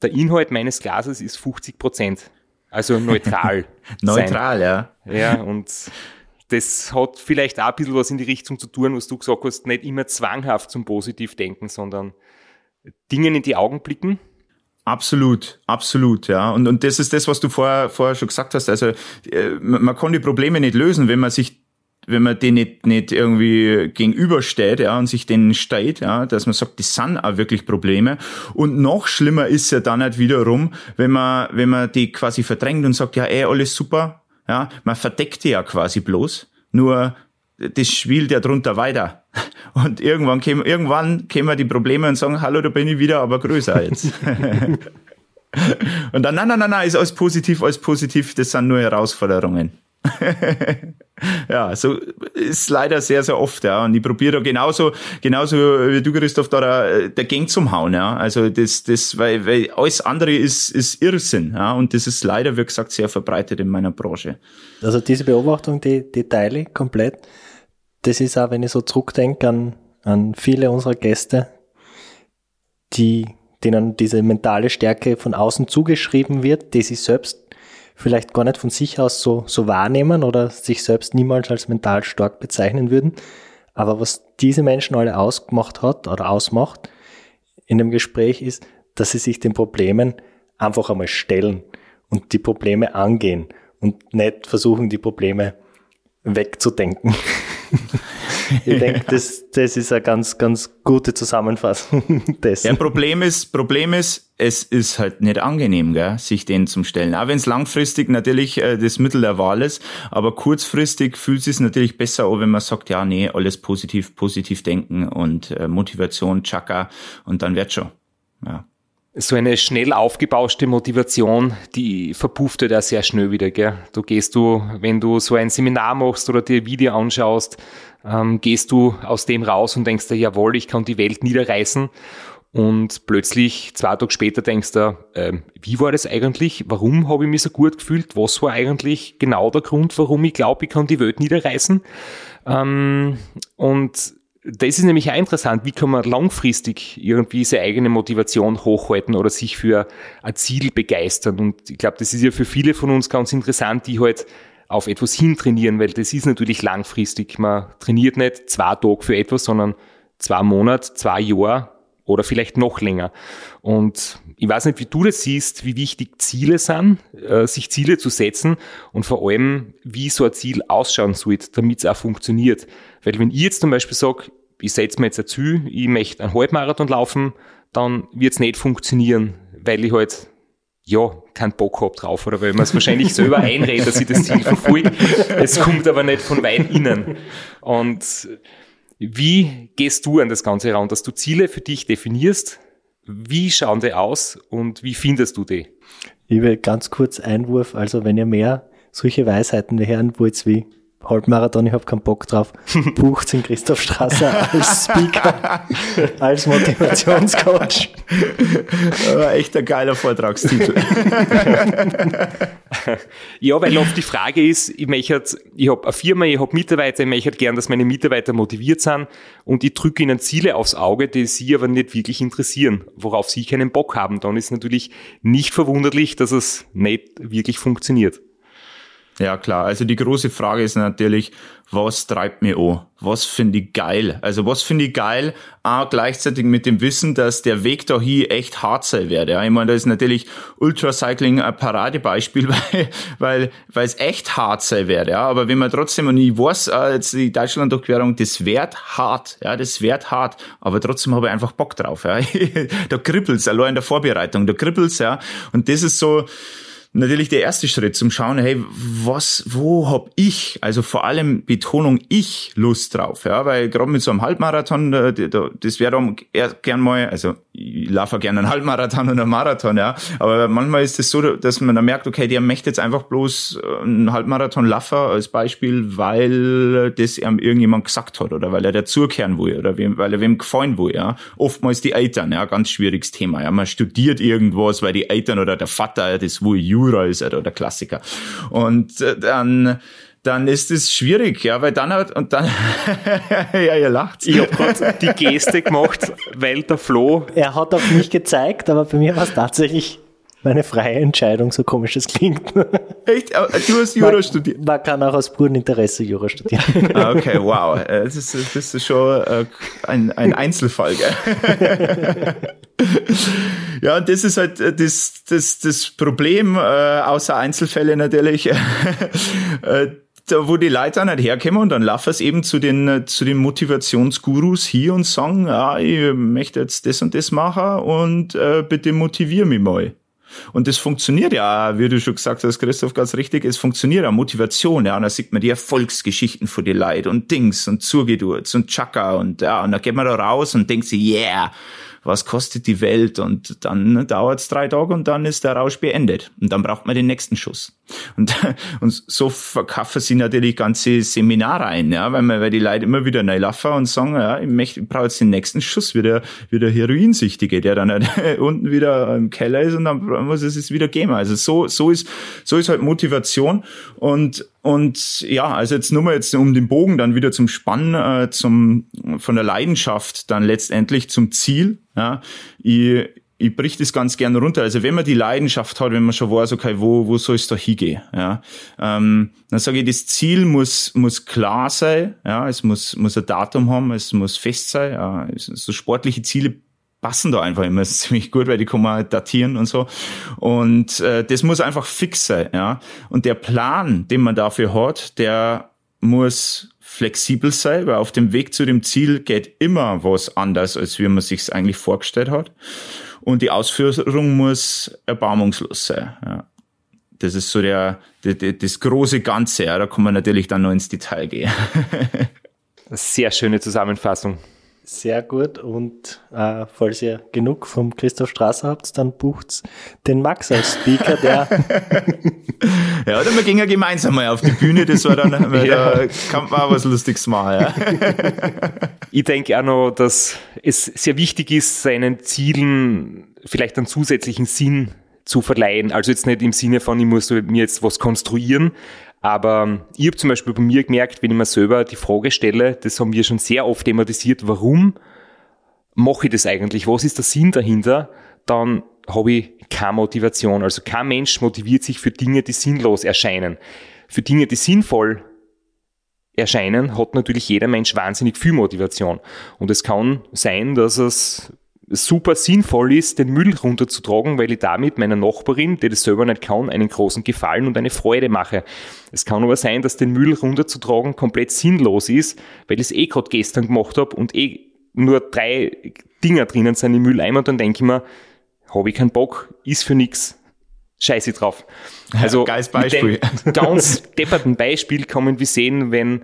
der Inhalt meines Glases ist 50 Prozent. Also neutral. neutral, ja. Ja, und das hat vielleicht auch ein bisschen was in die Richtung zu tun, was du gesagt hast, nicht immer zwanghaft zum Positiv denken, sondern Dingen in die Augen blicken Absolut, absolut, ja. Und, und das ist das, was du vorher, vorher schon gesagt hast. Also äh, man kann die Probleme nicht lösen, wenn man sich wenn man denen nicht, nicht irgendwie gegenübersteht, ja, und sich denen steht, ja, dass man sagt, das sind auch wirklich Probleme. Und noch schlimmer ist ja dann halt wiederum, wenn man, wenn man die quasi verdrängt und sagt, ja, ey, alles super, ja, man verdeckt die ja quasi bloß. Nur das spielt ja drunter weiter. Und irgendwann kämen, irgendwann kämen die Probleme und sagen, hallo, da bin ich wieder, aber größer jetzt. und dann, nein, nein, nein, nein, ist alles positiv, alles positiv, das sind nur Herausforderungen. ja, so ist leider sehr, sehr oft, ja. Und ich probiere da genauso, genauso wie du, Christoph, da dagegen zum Hauen, ja. Also das, das, weil, weil alles andere ist, ist Irrsinn, ja. Und das ist leider, wie gesagt, sehr verbreitet in meiner Branche. Also diese Beobachtung, die, die teile komplett das ist auch, wenn ich so zurückdenke an, an viele unserer Gäste, die, denen diese mentale Stärke von außen zugeschrieben wird, die sie selbst vielleicht gar nicht von sich aus so, so wahrnehmen oder sich selbst niemals als mental stark bezeichnen würden. Aber was diese Menschen alle ausgemacht hat oder ausmacht in dem Gespräch ist, dass sie sich den Problemen einfach einmal stellen und die Probleme angehen und nicht versuchen, die Probleme wegzudenken. ich denke, das, das ist eine ganz, ganz gute Zusammenfassung dessen. Ja, Problem ist, Problem ist, es ist halt nicht angenehm, gell, sich denen zum Stellen. Auch wenn es langfristig natürlich äh, das Mittel der Wahl ist, aber kurzfristig fühlt es natürlich besser an, wenn man sagt, ja, nee, alles positiv, positiv denken und äh, Motivation, Chaka und dann wird schon. Ja so eine schnell aufgebauschte Motivation, die verpufft ja sehr schnell wieder. Gell? Du gehst du, wenn du so ein Seminar machst oder dir ein Video anschaust, ähm, gehst du aus dem raus und denkst dir, jawohl, ich kann die Welt niederreißen. Und plötzlich, zwei Tage später, denkst du, äh, wie war das eigentlich? Warum habe ich mich so gut gefühlt? Was war eigentlich genau der Grund, warum ich glaube, ich kann die Welt niederreißen? Ähm, und das ist nämlich auch interessant, wie kann man langfristig irgendwie seine eigene Motivation hochhalten oder sich für ein Ziel begeistern. Und ich glaube, das ist ja für viele von uns ganz interessant, die halt auf etwas hintrainieren, weil das ist natürlich langfristig. Man trainiert nicht zwei Tage für etwas, sondern zwei Monate, zwei Jahre oder vielleicht noch länger. Und ich weiß nicht, wie du das siehst, wie wichtig Ziele sind, äh, sich Ziele zu setzen und vor allem, wie so ein Ziel ausschauen sollte, damit es auch funktioniert. Weil wenn ich jetzt zum Beispiel sage, ich setze mir jetzt ein Ziel, ich möchte einen Halbmarathon laufen, dann wird es nicht funktionieren, weil ich halt ja, keinen Bock hab drauf oder weil man es wahrscheinlich selber einredet, dass ich das Ziel verfolge. Es kommt aber nicht von weit innen. Und wie gehst du an das Ganze ran, dass du Ziele für dich definierst? Wie schauen die aus und wie findest du die? Ich will ganz kurz Einwurf, also wenn ihr mehr solche Weisheiten hören wollt wie Halbmarathon, ich habe keinen Bock drauf. Bucht in Christoph Strasser als Speaker, als Motivationscoach. echt ein geiler Vortragstitel. ja, weil oft die Frage ist, ich möchte, ich habe eine Firma, ich habe Mitarbeiter, ich möchte gern, dass meine Mitarbeiter motiviert sind und ich drücke ihnen Ziele aufs Auge, die sie aber nicht wirklich interessieren, worauf sie keinen Bock haben. Dann ist natürlich nicht verwunderlich, dass es nicht wirklich funktioniert. Ja, klar. Also die große Frage ist natürlich, was treibt mir an? Was finde ich geil? Also was finde ich geil? Auch gleichzeitig mit dem Wissen, dass der Weg da hier echt hart sein wird. Ja, ich meine, da ist natürlich Ultracycling ein Paradebeispiel, weil, weil, weil es echt hart sein wird. Ja, aber wenn man trotzdem, und ich weiß, jetzt die Deutschland-Durchquerung, das wird hart. Ja, das wird hart. Aber trotzdem habe ich einfach Bock drauf. Ja, da kribbelt's, allein in der Vorbereitung, da kribbelt's, ja. Und das ist so, natürlich der erste Schritt zum Schauen, hey, was, wo hab ich, also vor allem Betonung ich Lust drauf, ja, weil gerade mit so einem Halbmarathon, das wäre dann gern mal, also ich laufe gerne einen Halbmarathon und einen Marathon, ja, aber manchmal ist es das so, dass man dann merkt, okay, der möchte jetzt einfach bloß einen Halbmarathon laufen als Beispiel, weil das ihm irgendjemand gesagt hat oder weil er dazukehren will oder weil er wem gefallen will, ja. Oftmals die Eltern, ja, ganz schwieriges Thema, ja. Man studiert irgendwas, weil die Eltern oder der Vater das will, Jura ist oder der Klassiker. Und äh, dann dann ist es schwierig, ja, weil dann hat, und dann, ja, ihr lacht. Ich habe gerade die Geste gemacht, weil der Flo. Er hat auf mich gezeigt, aber bei mir war es tatsächlich meine freie Entscheidung, so komisch es klingt. Echt? Äh, du hast Jura man, studiert? Man kann auch aus purem Interesse Jura studieren. Ah, okay, wow. Äh, das ist, das ist schon ein, ein Einzelfall, gell? Ja, und das ist halt äh, das, das, das Problem, äh, außer Einzelfälle natürlich, äh, da, wo die Leute dann halt herkommen und dann laufen es eben zu den, äh, zu den Motivationsgurus hier und sagen, ja, ich möchte jetzt das und das machen und äh, bitte motivier mich mal. Und das funktioniert ja, wie du schon gesagt hast, Christoph, ganz richtig, es funktioniert ja, Motivation, ja, und da sieht man die Erfolgsgeschichten von den Leuten und Dings und Zugedurz und Chaka und ja, und da geht man da raus und denkt sich, yeah, was kostet die Welt und dann dauert es drei Tage und dann ist der Rausch beendet und dann braucht man den nächsten Schuss. Und, und so verkaufen sie natürlich ganze Seminare ein, ja, weil, man, weil die Leute immer wieder neu laufen und sagen, ja, ich, möchte, ich brauche jetzt den nächsten Schuss, wie der, wie der Heroinsüchtige, der dann halt unten wieder im Keller ist und dann muss es es wieder geben. Also so, so ist, so ist halt Motivation und und ja, also jetzt nur mal jetzt um den Bogen dann wieder zum Spannen, äh, zum von der Leidenschaft dann letztendlich zum Ziel. Ja, ich, ich brich das ganz gerne runter. Also wenn man die Leidenschaft hat, wenn man schon weiß, okay, wo, wo soll es da hingehen, ja, ähm, dann sage ich, das Ziel muss, muss klar sein, ja, es muss, muss ein Datum haben, es muss fest sein, ja, so sportliche Ziele passen da einfach immer ziemlich gut, weil die kann man datieren und so. Und äh, das muss einfach fix sein, ja. Und der Plan, den man dafür hat, der muss flexibel sein, weil auf dem Weg zu dem Ziel geht immer was anders, als wie man sich eigentlich vorgestellt hat und die Ausführung muss erbarmungslos sein. Ja. Das ist so der, der, der, das große Ganze. Ja. Da kann man natürlich dann noch ins Detail gehen. Sehr schöne Zusammenfassung. Sehr gut. Und äh, falls ihr genug vom Christoph Strasser habt, dann bucht's den Max als Speaker, der. ja, oder wir gehen ja gemeinsam mal auf die Bühne, das war dann, weil ja. da kann man auch was Lustiges machen. Ja. ich denke auch noch, dass es sehr wichtig ist, seinen Zielen vielleicht einen zusätzlichen Sinn zu verleihen. Also jetzt nicht im Sinne von, ich muss mir jetzt was konstruieren, aber ich habe zum Beispiel bei mir gemerkt, wenn ich mir selber die Frage stelle, das haben wir schon sehr oft thematisiert, warum mache ich das eigentlich? Was ist der Sinn dahinter? Dann habe ich keine Motivation. Also kein Mensch motiviert sich für Dinge, die sinnlos erscheinen. für Dinge, die sinnvoll erscheinen, hat natürlich jeder Mensch wahnsinnig viel Motivation. Und es kann sein, dass es super sinnvoll ist, den Müll runterzutragen, weil ich damit meiner Nachbarin, die das selber nicht kann, einen großen Gefallen und eine Freude mache. Es kann aber sein, dass den Müll runterzutragen komplett sinnlos ist, weil ich es eh gerade gestern gemacht habe und eh nur drei Dinger drinnen sind im Mülleimer und dann denke ich mir, habe ich keinen Bock, ist für nichts, scheiße drauf. Also Geiles Beispiel. Mit ganz depperten Beispiel kommen wir sehen, wenn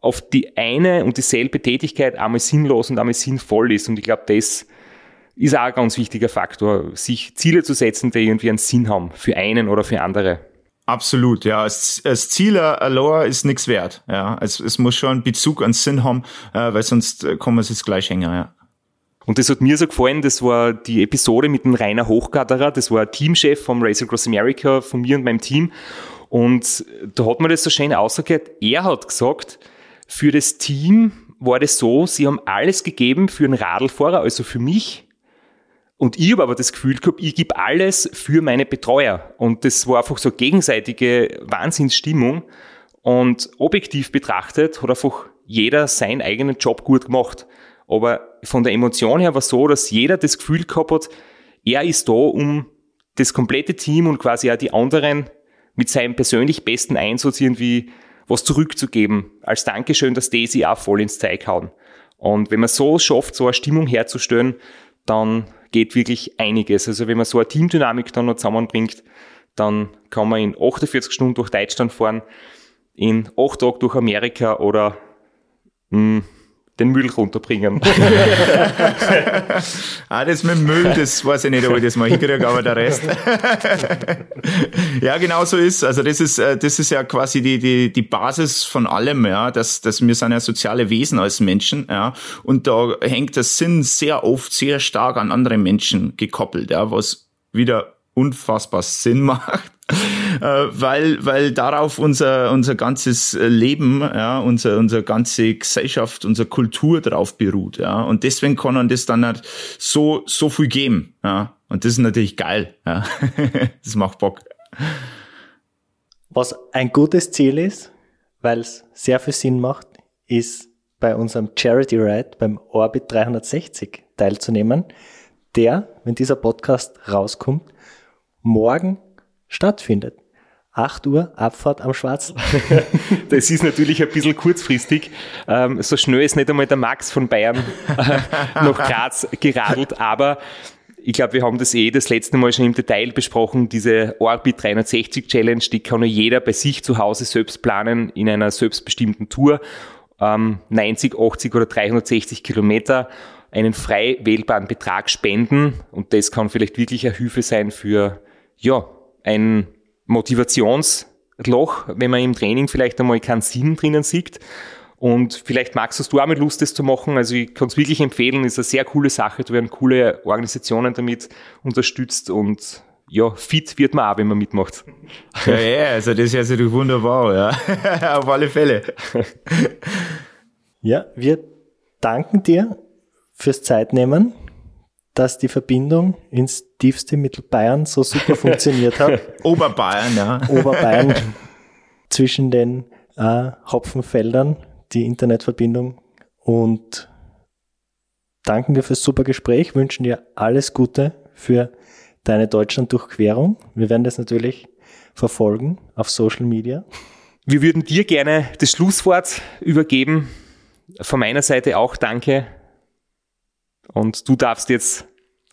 auf die eine und dieselbe Tätigkeit einmal sinnlos und einmal sinnvoll ist. Und ich glaube, das ist auch ein ganz wichtiger Faktor, sich Ziele zu setzen, die irgendwie einen Sinn haben, für einen oder für andere. Absolut, ja. Das, das Ziel allein ist nichts wert. Ja, es, es muss schon einen Bezug an Sinn haben, äh, weil sonst äh, kommen wir es jetzt gleich hängen. Ja. Und das hat mir so gefallen, das war die Episode mit dem Rainer Hochgatterer, das war Teamchef vom Race Across America, von mir und meinem Team. Und da hat man das so schön ausgehört. Er hat gesagt, für das Team war das so, sie haben alles gegeben für einen Radlfahrer, also für mich. Und ich habe aber das Gefühl gehabt, ich gebe alles für meine Betreuer. Und das war einfach so gegenseitige Wahnsinnsstimmung. Und objektiv betrachtet hat einfach jeder seinen eigenen Job gut gemacht. Aber von der Emotion her war es so, dass jeder das Gefühl gehabt hat, er ist da, um das komplette Team und quasi auch die anderen mit seinem persönlich besten Einsatz irgendwie was zurückzugeben, als Dankeschön, dass die sie auch voll ins Zeug hauen. Und wenn man so schafft, so eine Stimmung herzustellen, dann geht wirklich einiges. Also wenn man so eine Teamdynamik dann noch zusammenbringt, dann kann man in 48 Stunden durch Deutschland fahren, in 8 Tagen durch Amerika oder mh, hm, den Müll runterbringen. ah, das mit Müll, das weiß ich nicht, ob ich das mal hinkriege, aber der Rest. ja, genau so ist. Also das ist, äh, das ist ja quasi die, die, die Basis von allem, ja, dass, dass wir sind ja soziale Wesen als Menschen, ja. Und da hängt der Sinn sehr oft sehr stark an andere Menschen gekoppelt, ja, was wieder unfassbar Sinn macht. Äh, weil, weil darauf unser, unser ganzes Leben, ja, unser, unsere ganze Gesellschaft, unsere Kultur drauf beruht, ja. Und deswegen kann man das dann halt so, so viel geben, ja. Und das ist natürlich geil, ja. das macht Bock. Was ein gutes Ziel ist, weil es sehr viel Sinn macht, ist bei unserem Charity Ride beim Orbit 360 teilzunehmen, der, wenn dieser Podcast rauskommt, morgen stattfindet. 8 Uhr, Abfahrt am Schwarzen. das ist natürlich ein bisschen kurzfristig. Ähm, so schnell ist nicht einmal der Max von Bayern äh, nach Graz geradelt, aber ich glaube, wir haben das eh das letzte Mal schon im Detail besprochen. Diese Orbit 360 Challenge, die kann ja jeder bei sich zu Hause selbst planen in einer selbstbestimmten Tour. 90, ähm, 80 oder 360 Kilometer einen frei wählbaren Betrag spenden und das kann vielleicht wirklich eine Hilfe sein für ja, ein Motivationsloch, wenn man im Training vielleicht einmal keinen Sinn drinnen sieht. Und vielleicht magst du auch mit Lust, das zu machen. Also ich kann es wirklich empfehlen, ist eine sehr coole Sache. Da werden coole Organisationen damit unterstützt und ja, fit wird man auch, wenn man mitmacht. Ja, ja, also das ist ja also wunderbar, ja. Auf alle Fälle. Ja, wir danken dir fürs Zeitnehmen dass die Verbindung ins tiefste Mittelbayern so super funktioniert hat. Oberbayern, ja. Oberbayern zwischen den äh, Hopfenfeldern, die Internetverbindung. Und danken dir fürs super Gespräch, wünschen dir alles Gute für deine Deutschland-Durchquerung. Wir werden das natürlich verfolgen auf Social Media. Wir würden dir gerne das Schlusswort übergeben. Von meiner Seite auch danke und du darfst jetzt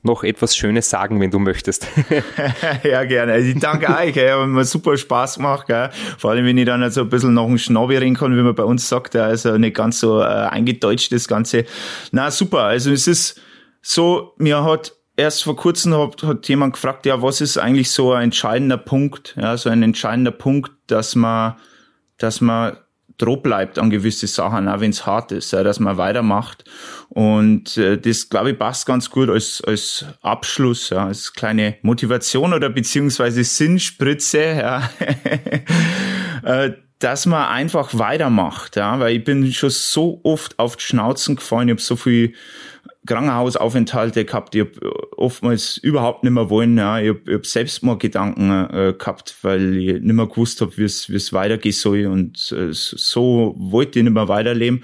noch etwas Schönes sagen, wenn du möchtest. ja, gerne. Ich danke euch, ey. hat mir super Spaß gemacht, gell. Vor allem, wenn ich dann so ein bisschen noch einen Schnabbi reden kann, wie man bei uns sagt, also nicht ganz so äh, eingedeutscht, das Ganze. Na, super. Also es ist so, mir hat erst vor kurzem hat, hat jemand gefragt, ja, was ist eigentlich so ein entscheidender Punkt, ja, so ein entscheidender Punkt, dass man, dass man droh bleibt an gewisse Sachen, auch wenn es hart ist, ja, dass man weitermacht. Und äh, das, glaube ich, passt ganz gut als, als Abschluss, ja, als kleine Motivation oder beziehungsweise Sinnspritze, ja. äh, dass man einfach weitermacht, ja, weil ich bin schon so oft auf die Schnauzen gefallen, ich habe so viel Krankenhausaufenthalte gehabt. Ich habe oftmals überhaupt nicht mehr wollen. Ja. Ich habe hab Selbstmordgedanken äh, gehabt, weil ich nicht mehr gewusst habe, wie es weitergehen soll. Und äh, so wollte ich nicht mehr weiterleben.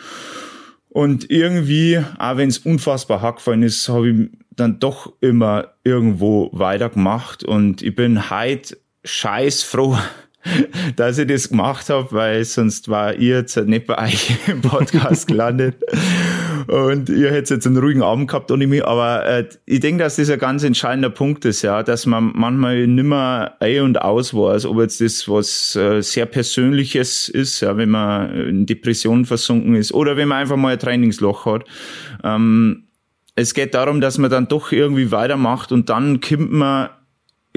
Und irgendwie, auch wenn es unfassbar hart gefallen ist, habe ich dann doch immer irgendwo weitergemacht. Und ich bin heute scheiß froh, dass ich das gemacht habe, weil sonst war ihr jetzt nicht bei euch im Podcast gelandet. Und ihr hättet jetzt einen ruhigen Abend gehabt ohne mich. Aber äh, ich denke, dass das ein ganz entscheidender Punkt ist, ja, dass man manchmal nimmer ein und aus weiß, ob jetzt das was äh, sehr Persönliches ist, ja, wenn man in Depressionen versunken ist oder wenn man einfach mal ein Trainingsloch hat. Ähm, es geht darum, dass man dann doch irgendwie weitermacht und dann kommt man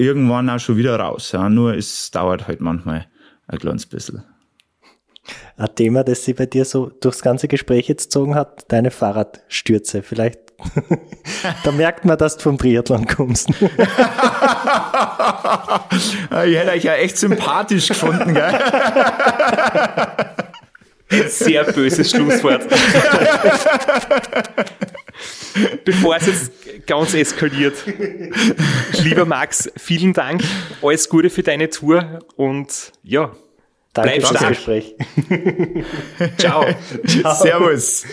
irgendwann auch schon wieder raus. Ja. Nur es dauert halt manchmal ein kleines bisschen. Ein Thema, das sich bei dir so durchs ganze Gespräch jetzt gezogen hat, deine Fahrradstürze. Vielleicht, da merkt man, dass du vom Triathlon kommst. ich hätte euch ja echt sympathisch gefunden, gell? Sehr böses Schlusswort. Bevor es jetzt ganz eskaliert. Lieber Max, vielen Dank. Alles Gute für deine Tour und ja, Danke bleib stark. Gespräch. Ciao. Ciao. Servus.